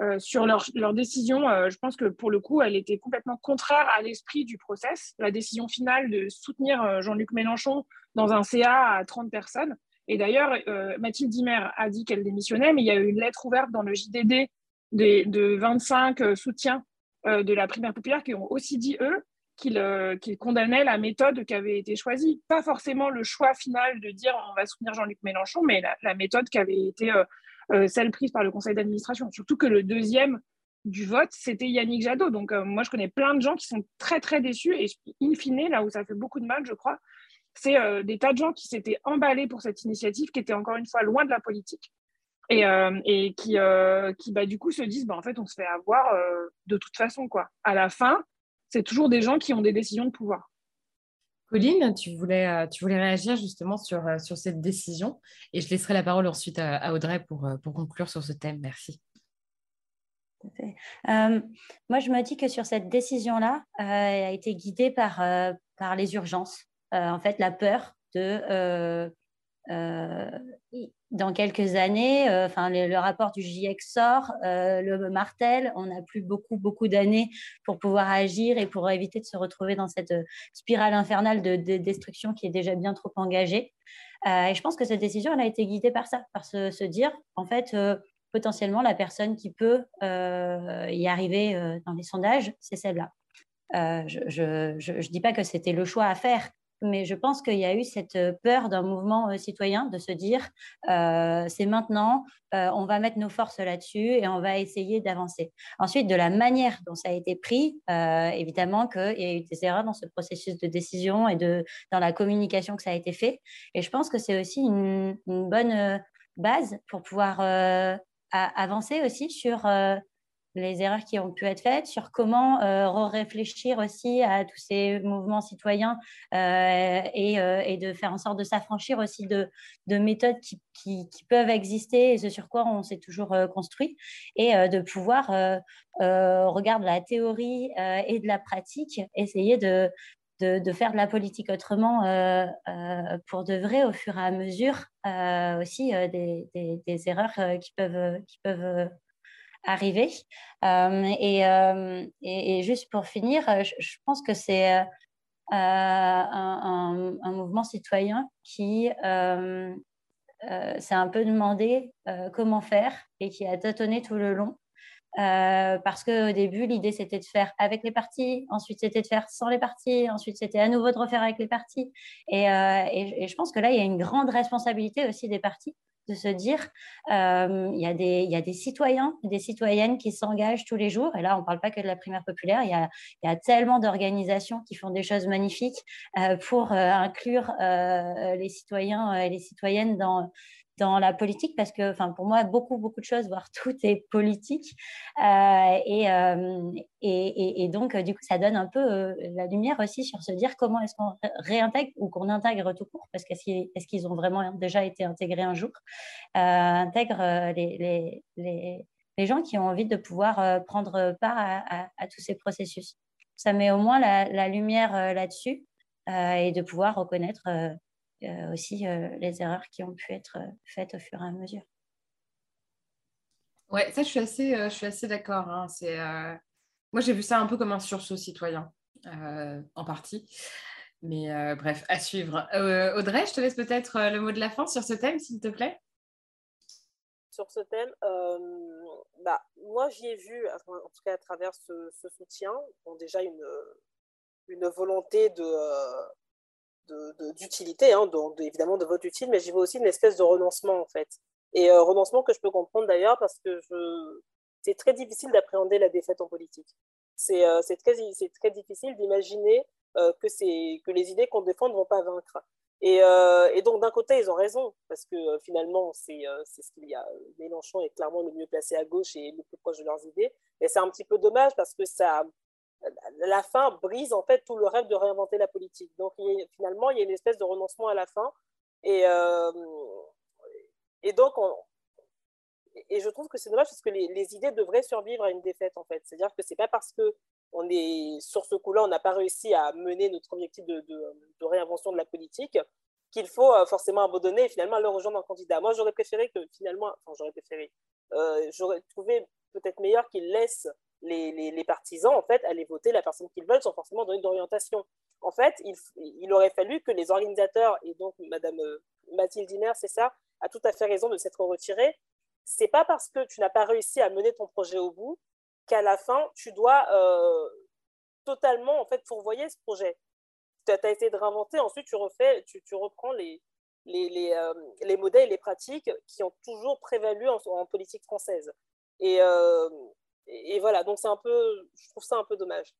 euh, sur leur, décision, je pense que pour le coup, elle était complètement contraire à l'esprit du process. La décision finale de soutenir Jean-Luc Mélenchon dans un CA à 30 personnes. Et d'ailleurs, Mathilde Dimer a dit qu'elle démissionnait, mais il y a eu une lettre ouverte dans le JDD de 25 soutiens de la primaire populaire qui ont aussi dit, eux, euh, qu'il condamnait la méthode qui avait été choisie. Pas forcément le choix final de dire on va soutenir Jean-Luc Mélenchon, mais la, méthode qui avait été euh, euh, celle prise par le conseil d'administration. Surtout que le deuxième du vote, c'était Yannick Jadot. Donc moi, je connais plein de gens qui sont très, très déçus. Et in fine, là où ça fait beaucoup de mal, je crois, c'est des tas de gens qui s'étaient emballés pour cette initiative, qui était encore une fois loin de la politique. Et, et qui, qui bah, du coup se disent bah, en fait on se fait avoir de toute façon quoi. À la fin, c'est toujours des gens qui ont des décisions de pouvoir. Colline, tu voulais, euh, tu voulais réagir justement sur, euh, sur cette décision et je laisserai la parole ensuite à, Audrey pour, euh, pour conclure sur ce thème. Merci. moi, je me dis que sur cette décision-là, elle a été guidée par, par les urgences. en fait, la peur de dans quelques années, euh, enfin le, rapport du GIEC sort, euh, le martel, on n'a plus beaucoup beaucoup d'années pour pouvoir agir et pour éviter de se retrouver dans cette euh, spirale infernale de, destruction qui est déjà bien trop engagée. et je pense que cette décision, a été guidée par ça, par se, dire, en fait, potentiellement la personne qui peut y arriver dans les sondages, c'est celle-là. je ne dis pas que c'était le choix à faire, mais je pense qu'il y a eu cette euh, peur d'un mouvement euh, citoyen de se dire euh, c'est maintenant, on va mettre nos forces là-dessus et on va essayer d'avancer. Ensuite, de la manière dont ça a été pris, évidemment qu'il y a eu des erreurs dans ce processus de décision et de, dans la communication que ça a été fait. Et je pense que c'est aussi une, une, bonne base pour pouvoir avancer aussi sur les erreurs qui ont pu être faites, sur comment euh, réfléchir aussi à tous ces mouvements citoyens euh, euh, et, de faire en sorte de s'affranchir aussi de, méthodes qui, peuvent exister et ce sur quoi on s'est toujours construit. Et de pouvoir, regarder la théorie et de la pratique, essayer de, faire de la politique autrement pour de vrai au fur et à mesure aussi des, erreurs qui peuvent arriver. Euh, euh, et, juste pour finir, euh, je, pense que c'est un, mouvement citoyen qui s'est un peu demandé comment faire et qui a tâtonné tout le long. parce qu'au début, l'idée, c'était de faire avec les partis, ensuite, c'était de faire sans les partis, ensuite, c'était à nouveau de refaire avec les partis. Et, je pense que là, il y a une grande responsabilité aussi des partis de se dire, euh, il, y a des, il y a des citoyens, des citoyennes qui s'engagent tous les jours. Et là, on ne parle pas que de la primaire populaire, il y a, y a tellement d'organisations qui font des choses magnifiques euh, pour euh, inclure les citoyens et les citoyennes dans, dans la politique parce que, enfin, pour moi, beaucoup, beaucoup de choses, voire tout est politique. Euh, euh, et, et, donc, du coup, ça donne un peu euh, la lumière aussi sur se dire comment est-ce qu'on réintègre ou qu'on intègre tout court, parce qu'est-ce qu'ils, est qu'ils ont vraiment déjà été intégrés un jour, intègre les, les, les, gens qui ont envie de pouvoir prendre part à, tous ces processus. Ça met au moins la, lumière là-dessus et de pouvoir reconnaître euh, aussi euh, les erreurs qui ont pu être euh, faites au fur et à mesure. Ouais, ça, je suis assez, je suis assez d'accord. Hein. C'est, Moi, j'ai vu ça un peu comme un sursaut citoyen, en partie. Mais bref, à suivre. Audrey, je te laisse peut-être le mot de la fin sur ce thème, s'il te plaît. Sur ce thème, bah, moi, j'y ai vu, en tout cas à travers ce, soutien, bon, déjà une, une volonté de, d'utilité, hein, évidemment de vote utile, mais j'y vois aussi une espèce de renoncement en fait. Et euh, renoncement que je peux comprendre d'ailleurs parce que c'est très difficile d'appréhender la défaite en politique. C'est euh, très, difficile d'imaginer euh, que, que les idées qu'on défend ne vont pas vaincre. Et, et donc d'un côté, ils ont raison, parce que finalement, c'est ce qu'il y a. Mélenchon est clairement le mieux placé à gauche et le plus proche de leurs idées. Mais c'est un petit peu dommage parce que ça, la fin brise en fait tout le rêve de réinventer la politique. Donc finalement, il y a une espèce de renoncement à la fin. Et, euh, donc, et je trouve que c'est dommage parce que les, idées devraient survivre à une défaite en fait. C'est-à-dire que c'est pas parce que on est sur ce coup-là, on n'a pas réussi à mener notre objectif de, réinvention de la politique, qu'il faut forcément abandonner et finalement leur rejoindre un candidat. Moi, j'aurais préféré que finalement, enfin, j'aurais préféré, j'aurais trouvé peut-être meilleur qu'ils laissent les, partisans en fait aller voter la personne qu'ils veulent sans forcément donner d'orientation. En fait, il, aurait fallu que les organisateurs et donc Madame Mathilde Diner, c'est ça, a tout à fait raison de s'être retirée. C'est pas parce que tu n'as pas réussi à mener ton projet au bout qu'à la fin, tu dois euh, totalement en fait pourvoyer ce projet. Tu as essayé de réinventer, ensuite tu refais, tu, reprends les, les, les, euh, les, modèles les pratiques qui ont toujours prévalu en, politique française. Et, euh, et voilà, donc c'est un peu, je trouve ça un peu dommage.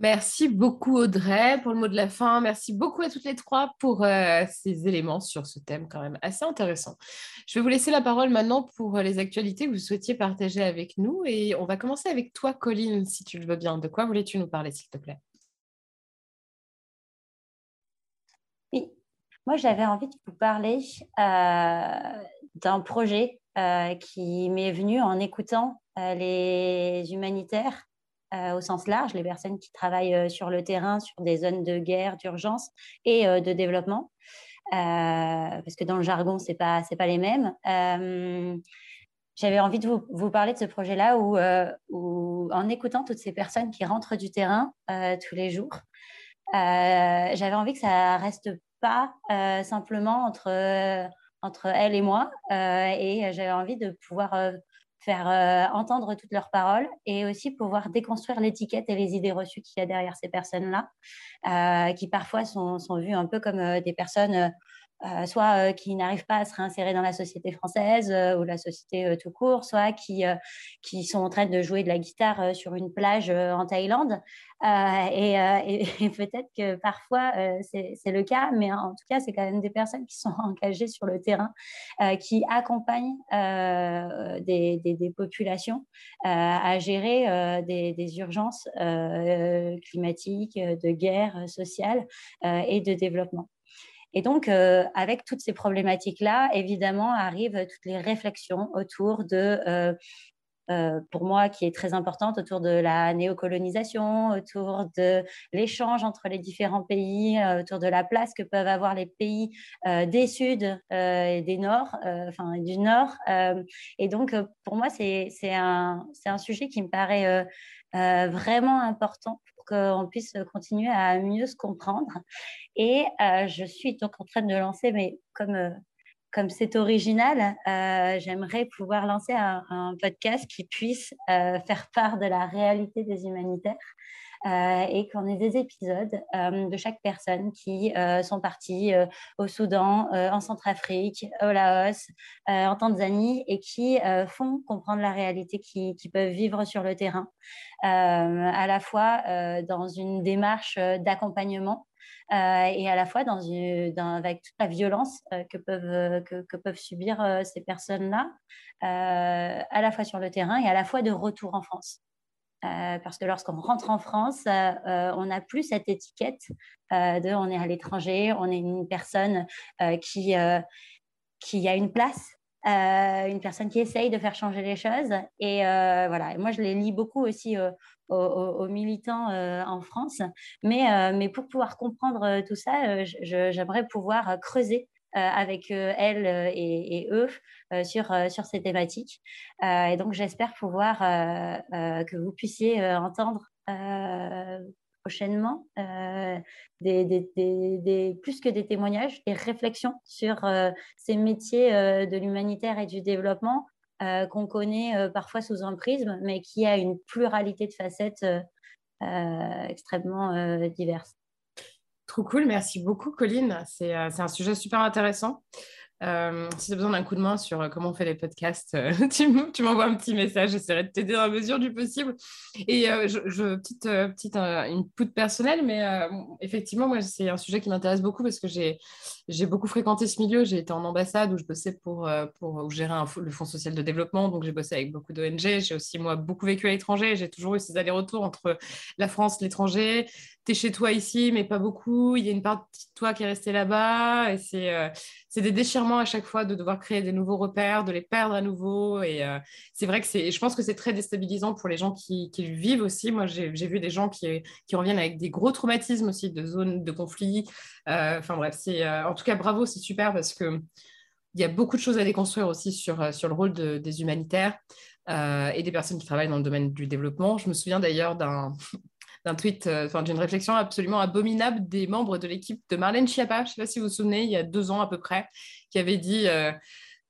Merci beaucoup Audrey pour le mot de la fin. Merci beaucoup à toutes les trois pour euh, ces éléments sur ce thème quand même assez intéressant. Je vais vous laisser la parole maintenant pour euh, les actualités que vous souhaitiez partager avec nous. Et on va commencer avec toi, Colline, si tu le veux bien. De quoi voulais-tu nous parler, s'il te plaît? Oui, moi j'avais envie de vous parler euh, d'un projet qui m'est venu en écoutant les humanitaires euh, au sens large, les personnes qui travaillent euh, sur le terrain, sur des zones de guerre, d'urgence et euh, de développement, parce que dans le jargon, ce n'est pas, pas les mêmes. J'avais envie de vous, parler de ce projet-là où, en écoutant toutes ces personnes qui rentrent du terrain tous les jours, j'avais envie que ça reste pas simplement entre, entre elle et moi, et j'avais envie de pouvoir faire euh, entendre toutes leurs paroles et aussi pouvoir déconstruire l'étiquette et les idées reçues qu'il y a derrière ces personnes-là, euh, qui parfois sont, sont, vues un peu comme euh, des personnes euh, soit euh, qui n'arrivent pas à se réinsérer dans la société française euh, ou la société tout court, soit qui, qui sont en train de jouer de la guitare sur une plage en Thaïlande. et, peut-être que parfois c'est le cas, mais en tout cas, c'est quand même des personnes qui sont engagées sur le terrain, qui accompagnent des, populations à gérer des, urgences climatiques, de guerre sociale et de développement. Et donc, euh, avec toutes ces problématiques-là, évidemment, arrivent toutes les réflexions autour de, euh, euh, pour moi, qui est très importante, autour de la néocolonisation, autour de l'échange entre les différents pays, autour de la place que peuvent avoir les pays des Suds et des Nord, enfin du Nord. et donc, pour moi, c'est un, un, sujet qui me paraît vraiment important qu'on puisse continuer à mieux se comprendre. Et euh, je suis donc en train de lancer, mais comme euh, comme c'est original, euh, j'aimerais pouvoir lancer un, podcast qui puisse faire part de la réalité des humanitaires et qu'on ait des épisodes euh, de chaque personne qui euh, sont partis au Soudan, en Centrafrique, au Laos, en Tanzanie et qui font comprendre la réalité qu'ils peuvent vivre sur le terrain, à la fois dans une démarche d'accompagnement et à la fois avec toute la violence que, peuvent subir ces personnes-là, à la fois sur le terrain et à la fois de retour en France. Euh, parce que lorsqu'on rentre en France, euh, euh, on n'a plus cette étiquette de on est à l'étranger, on est une personne qui, qui a une place, une personne qui essaye de faire changer les choses. Et voilà, moi je les lis beaucoup aussi aux, militants en France. Mais, mais pour pouvoir comprendre tout ça, j'aimerais pouvoir creuser euh, avec euh, elle euh, et, eux sur, sur ces thématiques. et donc, j'espère pouvoir que vous puissiez entendre prochainement plus que des témoignages, des réflexions sur ces métiers de l'humanitaire et du développement qu'on connaît parfois sous un prisme, mais qui a une pluralité de facettes extrêmement diverses. Trop cool, merci beaucoup Colline. C'est un sujet super intéressant. Euh, si tu as besoin d'un coup de main sur euh, comment on fait les podcasts, euh, tu m'envoies un petit message, j'essaierai de t'aider dans la mesure du possible. Et je, petite, petite personnelle, mais effectivement, moi, c'est un sujet qui m'intéresse beaucoup parce que j'ai beaucoup fréquenté ce milieu. J'ai été en ambassade où je bossais pour, pour gérer le Fonds social de développement, donc j'ai bossé avec beaucoup d'ONG. J'ai aussi, moi, beaucoup vécu à l'étranger. J'ai toujours eu ces allers-retours entre la France, l'étranger. Tu chez toi ici, mais pas beaucoup. Il y a une partie de toi qui est restée là-bas. Et c'est des déchirements à chaque fois de devoir créer des nouveaux repères, de les perdre à nouveau. Et euh, c'est vrai que c'est, je pense que c'est très déstabilisant pour les gens qui, qui vivent aussi. Moi, j'ai, vu des gens qui, qui, reviennent avec des gros traumatismes aussi de zones de conflit. Euh, enfin bref, c'est, en tout cas, bravo, c'est super parce que il y a beaucoup de choses à déconstruire aussi sur, sur le rôle des humanitaires. et des personnes qui travaillent dans le domaine du développement. Je me souviens d'ailleurs d'un, d'un tweet, euh, enfin d'une réflexion absolument abominable des membres de l'équipe de Marlène Schiappa, je ne sais pas si vous vous souvenez, il y a deux ans à peu près, qui avait dit euh,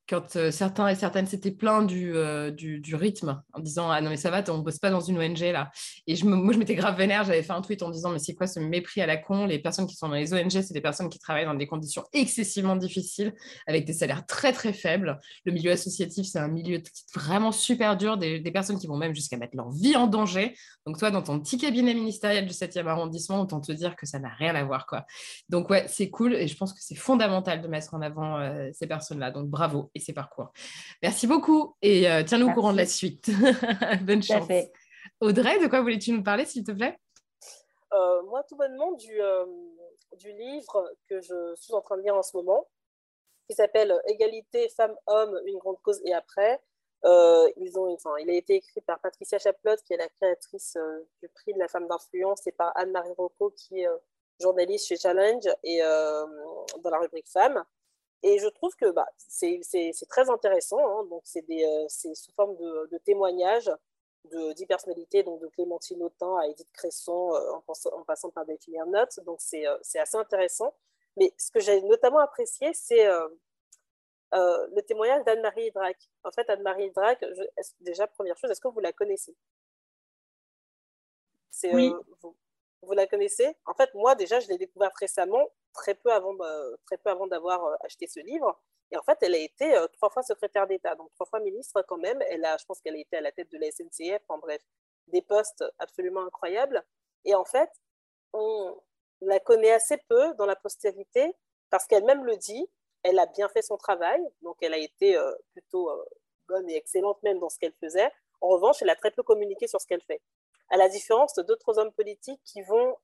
quand euh, certains et certaines s'étaient plaints du, euh, du, du, rythme en disant Ah non, mais ça va, on bosse pas dans une ONG là. Et je moi, je m'étais grave vénère, j'avais fait un tweet en disant Mais c'est quoi ce mépris à la con? Les personnes qui sont dans les ONG, c'est des personnes qui travaillent dans des conditions excessivement difficiles, avec des salaires très très faibles. Le milieu associatif, c'est un milieu vraiment super dur, des, personnes qui vont même jusqu'à mettre leur vie en danger. Donc, toi, dans ton petit cabinet ministériel du 7e arrondissement, autant te dire que ça n'a rien à voir. quoi. Donc, ouais, c'est cool et je pense que c'est fondamental de mettre en avant euh, ces personnes-là. Donc, bravo et ses parcours. Merci beaucoup et euh, tiens-nous au courant de la suite. Bonne chance. Audrey, de quoi voulais-tu nous parler, s'il te plaît? Euh, Moi, tout bonnement, du, euh, du livre que je suis en train de lire en ce moment, qui s'appelle Égalité femmes-hommes, une grande cause et après. ils ont, enfin, il a été écrit par Patricia Chaplot, qui est la créatrice du prix de la femme d'influence, et par Anne-Marie Rocco, qui est journaliste chez Challenge et dans la rubrique femmes. Et je trouve que bah, c'est très intéressant. Hein. Donc, euh, c'est sous forme de, de témoignages de 10 personnalités, donc de Clémentine Autain à Edith Cresson, euh, en, passant par Delphine Notes. Donc, euh, c'est assez intéressant. Mais ce que j'ai notamment apprécié, c'est le témoignage d'Anne-Marie Hydrac. En fait, Anne-Marie Hydrac, déjà, première chose, est-ce que vous la connaissez? Oui. Vous, vous, la connaissez? En fait, moi, déjà, je l'ai découvert récemment très peu avant, très peu avant d'avoir euh, acheté ce livre. Et en fait, elle a été euh, trois fois secrétaire d'État, donc trois fois ministre quand même. Elle a, je pense qu'elle a été à la tête de la SNCF, en bref, des postes absolument incroyables. Et en fait, on la connaît assez peu dans la postérité parce qu'elle-même le dit, elle a bien fait son travail, donc elle a été euh, plutôt bonne et excellente même dans ce qu'elle faisait. En revanche, elle a très peu communiqué sur ce qu'elle fait. À la différence d'autres hommes politiques qui vont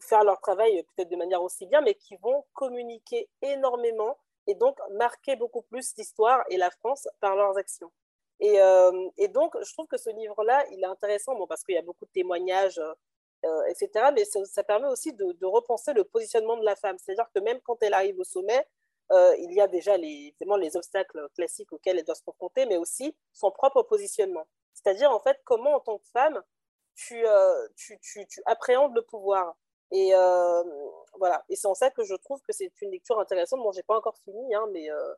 faire leur travail peut-être de manière aussi bien, mais qui vont communiquer énormément et donc marquer beaucoup plus l'histoire et la France par leurs actions. Et, euh, donc, je trouve que ce livre-là, il est intéressant, bon, parce qu'il y a beaucoup de témoignages, euh, etc., mais ça, permet aussi de, repenser le positionnement de la femme. C'est-à-dire que même quand elle arrive au sommet, euh, il y a déjà les, les obstacles classiques auxquels elle doit se confronter, mais aussi son propre positionnement. C'est-à-dire, en fait, comment en tant que femme, tu, tu appréhendes le pouvoir et euh, voilà, et c'est en ça que je trouve que c'est une lecture intéressante. Bon, j'ai pas encore fini, hein, mais euh,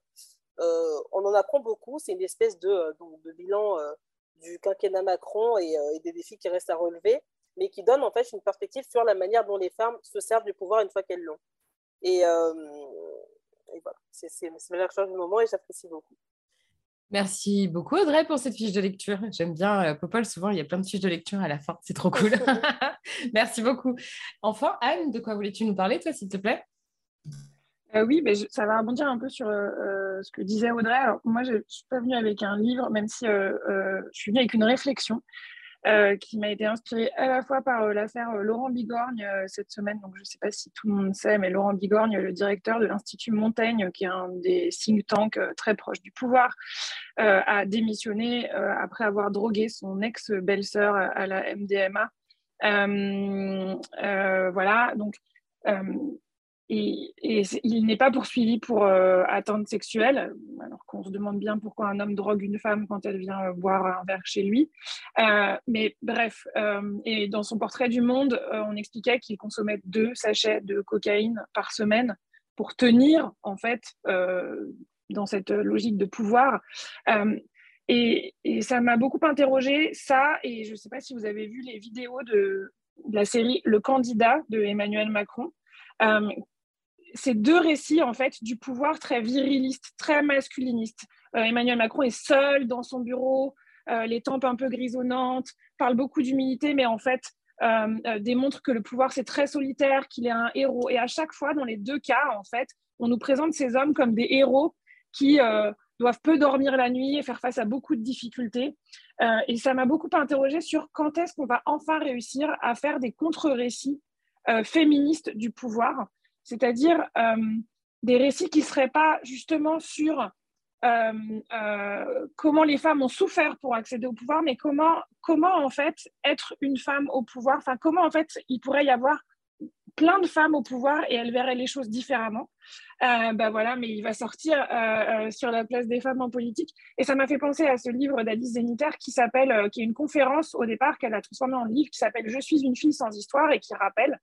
euh, on en apprend beaucoup. C'est une espèce de, bilan du quinquennat Macron et, des défis qui restent à relever, mais qui donne en fait une perspective sur la manière dont les femmes se servent du pouvoir une fois qu'elles l'ont. Et, et, voilà, c'est la lecture du moment et j'apprécie beaucoup. Merci beaucoup Audrey pour cette fiche de lecture. J'aime bien euh, Popol, souvent il y a plein de fiches de lecture à la fin, c'est trop cool. Merci beaucoup. Enfin, Anne, de quoi voulais-tu nous parler, toi, s'il te plaît? Euh, oui, ben, ça va rebondir un peu sur euh, ce que disait Audrey. Alors, moi, je ne suis pas venue avec un livre, même si je suis venue avec une réflexion. Euh, qui m'a été inspirée à la fois par euh, l'affaire euh, Laurent Bigorgne cette semaine. Donc, je ne sais pas si tout le monde sait, mais Laurent Bigorgne, le directeur de l'Institut Montaigne, qui est un des think tanks très proches du pouvoir, a démissionné après avoir drogué son ex-belle-sœur à la MDMA. voilà, donc et, il n'est pas poursuivi pour euh, atteinte sexuelle, alors qu'on se demande bien pourquoi un homme drogue une femme quand elle vient euh, boire un verre chez lui. Euh, mais bref, et dans son portrait du monde, on expliquait qu'il consommait deux sachets de cocaïne par semaine pour tenir, en fait, dans cette logique de pouvoir. Et, ça m'a beaucoup interrogé, ça, et je ne sais pas si vous avez vu les vidéos de, la série Le candidat de Emmanuel Macron. Euh, ces deux récits en fait du pouvoir très viriliste, très masculiniste. Euh, Emmanuel Macron est seul dans son bureau, euh, les tempes un peu grisonnantes, parle beaucoup d'humilité, mais en fait euh, démontre que le pouvoir c'est très solitaire, qu'il est un héros. Et à chaque fois, dans les deux cas, en fait, on nous présente ces hommes comme des héros qui doivent peu dormir la nuit et faire face à beaucoup de difficultés. et ça m'a beaucoup interrogé sur quand est-ce qu'on va enfin réussir à faire des contre-récits féministes du pouvoir c'est-à-dire euh, des récits qui ne seraient pas justement sur euh, euh, comment les femmes ont souffert pour accéder au pouvoir, mais comment, comment en fait être une femme au pouvoir, enfin comment en fait il pourrait y avoir plein de femmes au pouvoir et elles verraient les choses différemment. Euh, bah voilà, mais il va sortir sur la place des femmes en politique. Et ça m'a fait penser à ce livre d'Alice Zeniter qui s'appelle, qui est une conférence au départ qu'elle a transformé en livre qui s'appelle Je suis une fille sans histoire et qui rappelle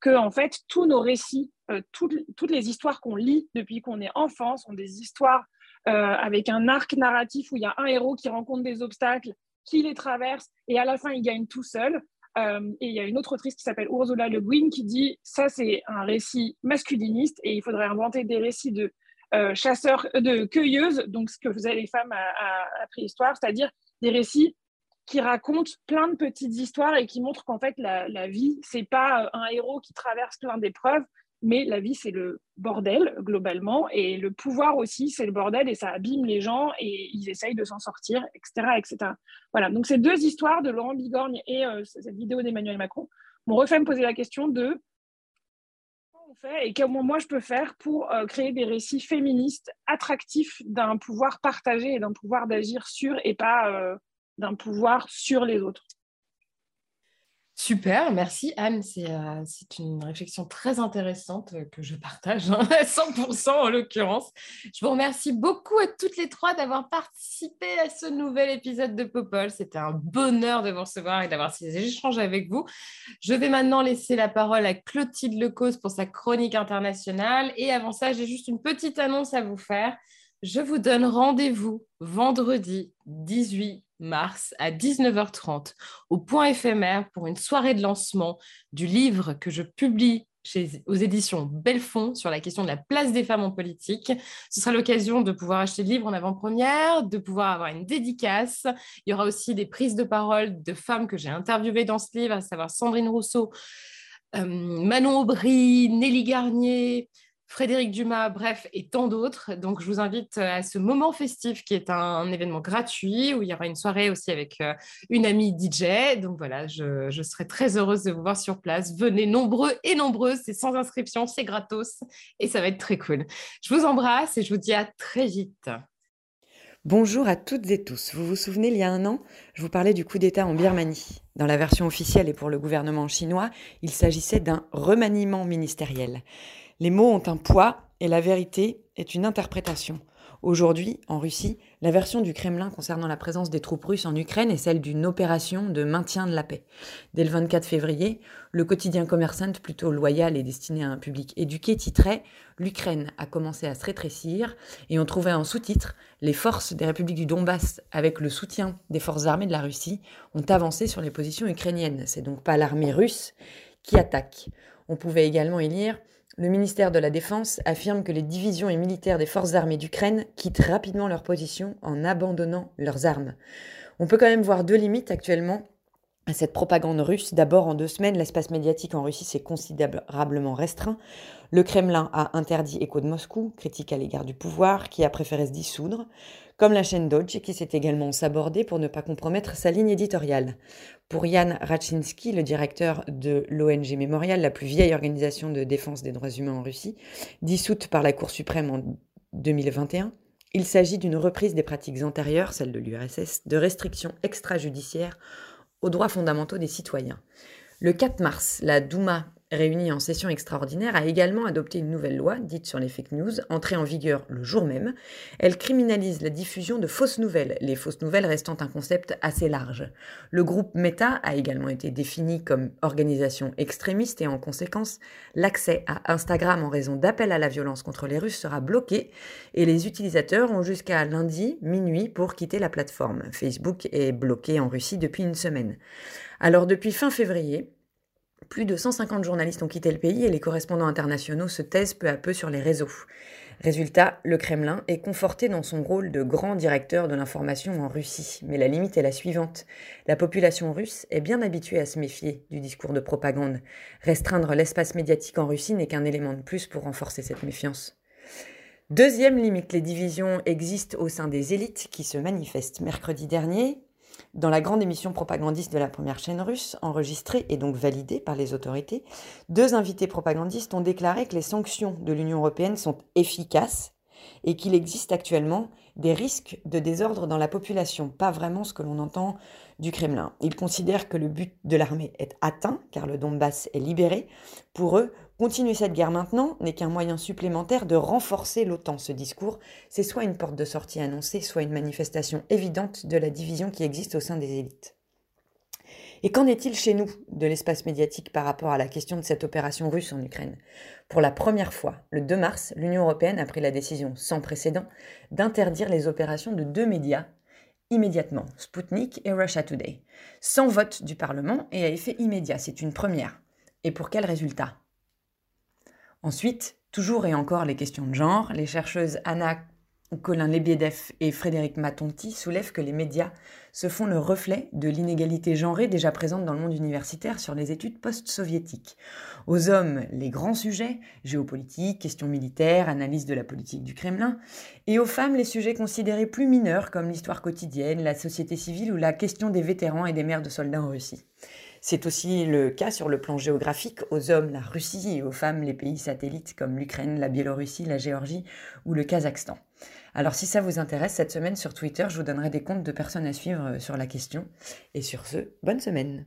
que en fait tous nos récits, toutes, toutes les histoires qu'on lit depuis qu'on est enfant sont des histoires euh, avec un arc narratif où il y a un héros qui rencontre des obstacles, qui les traverse, et à la fin, il gagne tout seul. Euh, et il y a une autre autrice qui s'appelle Ursula Le Guin qui dit ça, c'est un récit masculiniste et il faudrait inventer des récits de euh, chasseurs, de cueilleuses, donc ce que faisaient les femmes à, préhistoire, c'est-à-dire des récits qui racontent plein de petites histoires et qui montrent qu'en fait, la, la vie, c'est pas un héros qui traverse plein d'épreuves, mais la vie, c'est le bordel, globalement, et le pouvoir aussi, c'est le bordel, et ça abîme les gens, et ils essayent de s'en sortir, etc., etc. Voilà, donc ces deux histoires de Laurent Bigorgne et euh, cette vidéo d'Emmanuel Macron m'ont refait me poser la question de on fait et comment moi je peux faire pour euh, créer des récits féministes attractifs d'un pouvoir partagé et d'un pouvoir d'agir sur et pas euh, d'un pouvoir sur les autres. Super, merci Anne. Euh, c'est une réflexion très intéressante que je partage hein, à 100% en l'occurrence. Je vous remercie beaucoup à toutes les trois d'avoir participé à ce nouvel épisode de Popol. C'était un bonheur de vous recevoir et d'avoir ces échanges avec vous. Je vais maintenant laisser la parole à Clotilde Lecause pour sa chronique internationale. Et avant ça, j'ai juste une petite annonce à vous faire. Je vous donne rendez-vous vendredi 18 mars à 19h30 au point éphémère pour une soirée de lancement du livre que je publie chez, aux éditions Belfond sur la question de la place des femmes en politique. Ce sera l'occasion de pouvoir acheter le livre en avant-première, de pouvoir avoir une dédicace. Il y aura aussi des prises de parole de femmes que j'ai interviewées dans ce livre, à savoir Sandrine Rousseau, euh, Manon Aubry, Nelly Garnier, Frédéric Dumas, bref, et tant d'autres. Donc, je vous invite euh, à ce moment festif qui est un, événement gratuit où il y aura une soirée aussi avec euh, une amie DJ. Donc, voilà, je, serai très heureuse de vous voir sur place. Venez nombreux et nombreuses, c'est sans inscription, c'est gratos et ça va être très cool. Je vous embrasse et je vous dis à très vite. Bonjour à toutes et tous. Vous vous souvenez, il y a un an, je vous parlais du coup d'État en Birmanie. Dans la version officielle et pour le gouvernement chinois, il s'agissait d'un remaniement ministériel. Les mots ont un poids et la vérité est une interprétation. Aujourd'hui, en Russie, la version du Kremlin concernant la présence des troupes russes en Ukraine est celle d'une opération de maintien de la paix. Dès le 24 février, le quotidien Commerçant, plutôt loyal et destiné à un public éduqué, titrait L'Ukraine a commencé à se rétrécir et on trouvait en sous-titre Les forces des républiques du Donbass, avec le soutien des forces armées de la Russie, ont avancé sur les positions ukrainiennes. C'est donc pas l'armée russe qui attaque. On pouvait également y lire le ministère de la Défense affirme que les divisions et militaires des forces armées d'Ukraine quittent rapidement leur position en abandonnant leurs armes. On peut quand même voir deux limites actuellement à cette propagande russe. D'abord, en deux semaines, l'espace médiatique en Russie s'est considérablement restreint. Le Kremlin a interdit Écho de Moscou, critique à l'égard du pouvoir, qui a préféré se dissoudre comme la chaîne Dodge qui s'est également sabordée pour ne pas compromettre sa ligne éditoriale. Pour Jan Raczynski, le directeur de l'ONG Mémorial, la plus vieille organisation de défense des droits humains en Russie, dissoute par la Cour suprême en 2021, il s'agit d'une reprise des pratiques antérieures, celles de l'URSS, de restrictions extrajudiciaires aux droits fondamentaux des citoyens. Le 4 mars, la Douma réunie en session extraordinaire, a également adopté une nouvelle loi, dite sur les fake news, entrée en vigueur le jour même. Elle criminalise la diffusion de fausses nouvelles, les fausses nouvelles restant un concept assez large. Le groupe Meta a également été défini comme organisation extrémiste et en conséquence, l'accès à Instagram en raison d'appels à la violence contre les Russes sera bloqué et les utilisateurs ont jusqu'à lundi minuit pour quitter la plateforme. Facebook est bloqué en Russie depuis une semaine. Alors depuis fin février, plus de 150 journalistes ont quitté le pays et les correspondants internationaux se taisent peu à peu sur les réseaux. Résultat, le Kremlin est conforté dans son rôle de grand directeur de l'information en Russie. Mais la limite est la suivante. La population russe est bien habituée à se méfier du discours de propagande. Restreindre l'espace médiatique en Russie n'est qu'un élément de plus pour renforcer cette méfiance. Deuxième limite, les divisions existent au sein des élites qui se manifestent. Mercredi dernier, Dans la grande émission propagandiste de la première chaîne russe, enregistrée et donc validée par les autorités, deux invités propagandistes ont déclaré que les sanctions de l'Union européenne sont efficaces et qu'il existe actuellement des risques de désordre dans la population, pas vraiment ce que l'on entend du Kremlin. Ils considèrent que le but de l'armée est atteint, car le Donbass est libéré. Pour eux, continuer cette guerre maintenant n'est qu'un moyen supplémentaire de renforcer l'OTAN. Ce discours, c'est soit une porte de sortie annoncée, soit une manifestation évidente de la division qui existe au sein des élites. Et qu'en est-il chez nous de l'espace médiatique par rapport à la question de cette opération russe en Ukraine? Pour la première fois, le 2 mars, l'Union européenne a pris la décision sans précédent d'interdire les opérations de deux médias immédiatement, Sputnik et Russia Today, sans vote du Parlement et à effet immédiat. C'est une première. Et pour quel résultat? Ensuite, toujours et encore les questions de genre, les chercheuses Anna Colin Lebiedev et Frédéric Matonti soulèvent que les médias se font le reflet de l'inégalité genrée déjà présente dans le monde universitaire sur les études post-soviétiques. Aux hommes, les grands sujets, géopolitique, questions militaires, analyse de la politique du Kremlin, et aux femmes, les sujets considérés plus mineurs comme l'histoire quotidienne, la société civile ou la question des vétérans et des mères de soldats en Russie. C'est aussi le cas sur le plan géographique, aux hommes la Russie et aux femmes les pays satellites comme l'Ukraine, la Biélorussie, la Géorgie ou le Kazakhstan. Alors si ça vous intéresse, cette semaine sur Twitter, je vous donnerai des comptes de personnes à suivre euh, sur la question. Et sur ce, bonne semaine.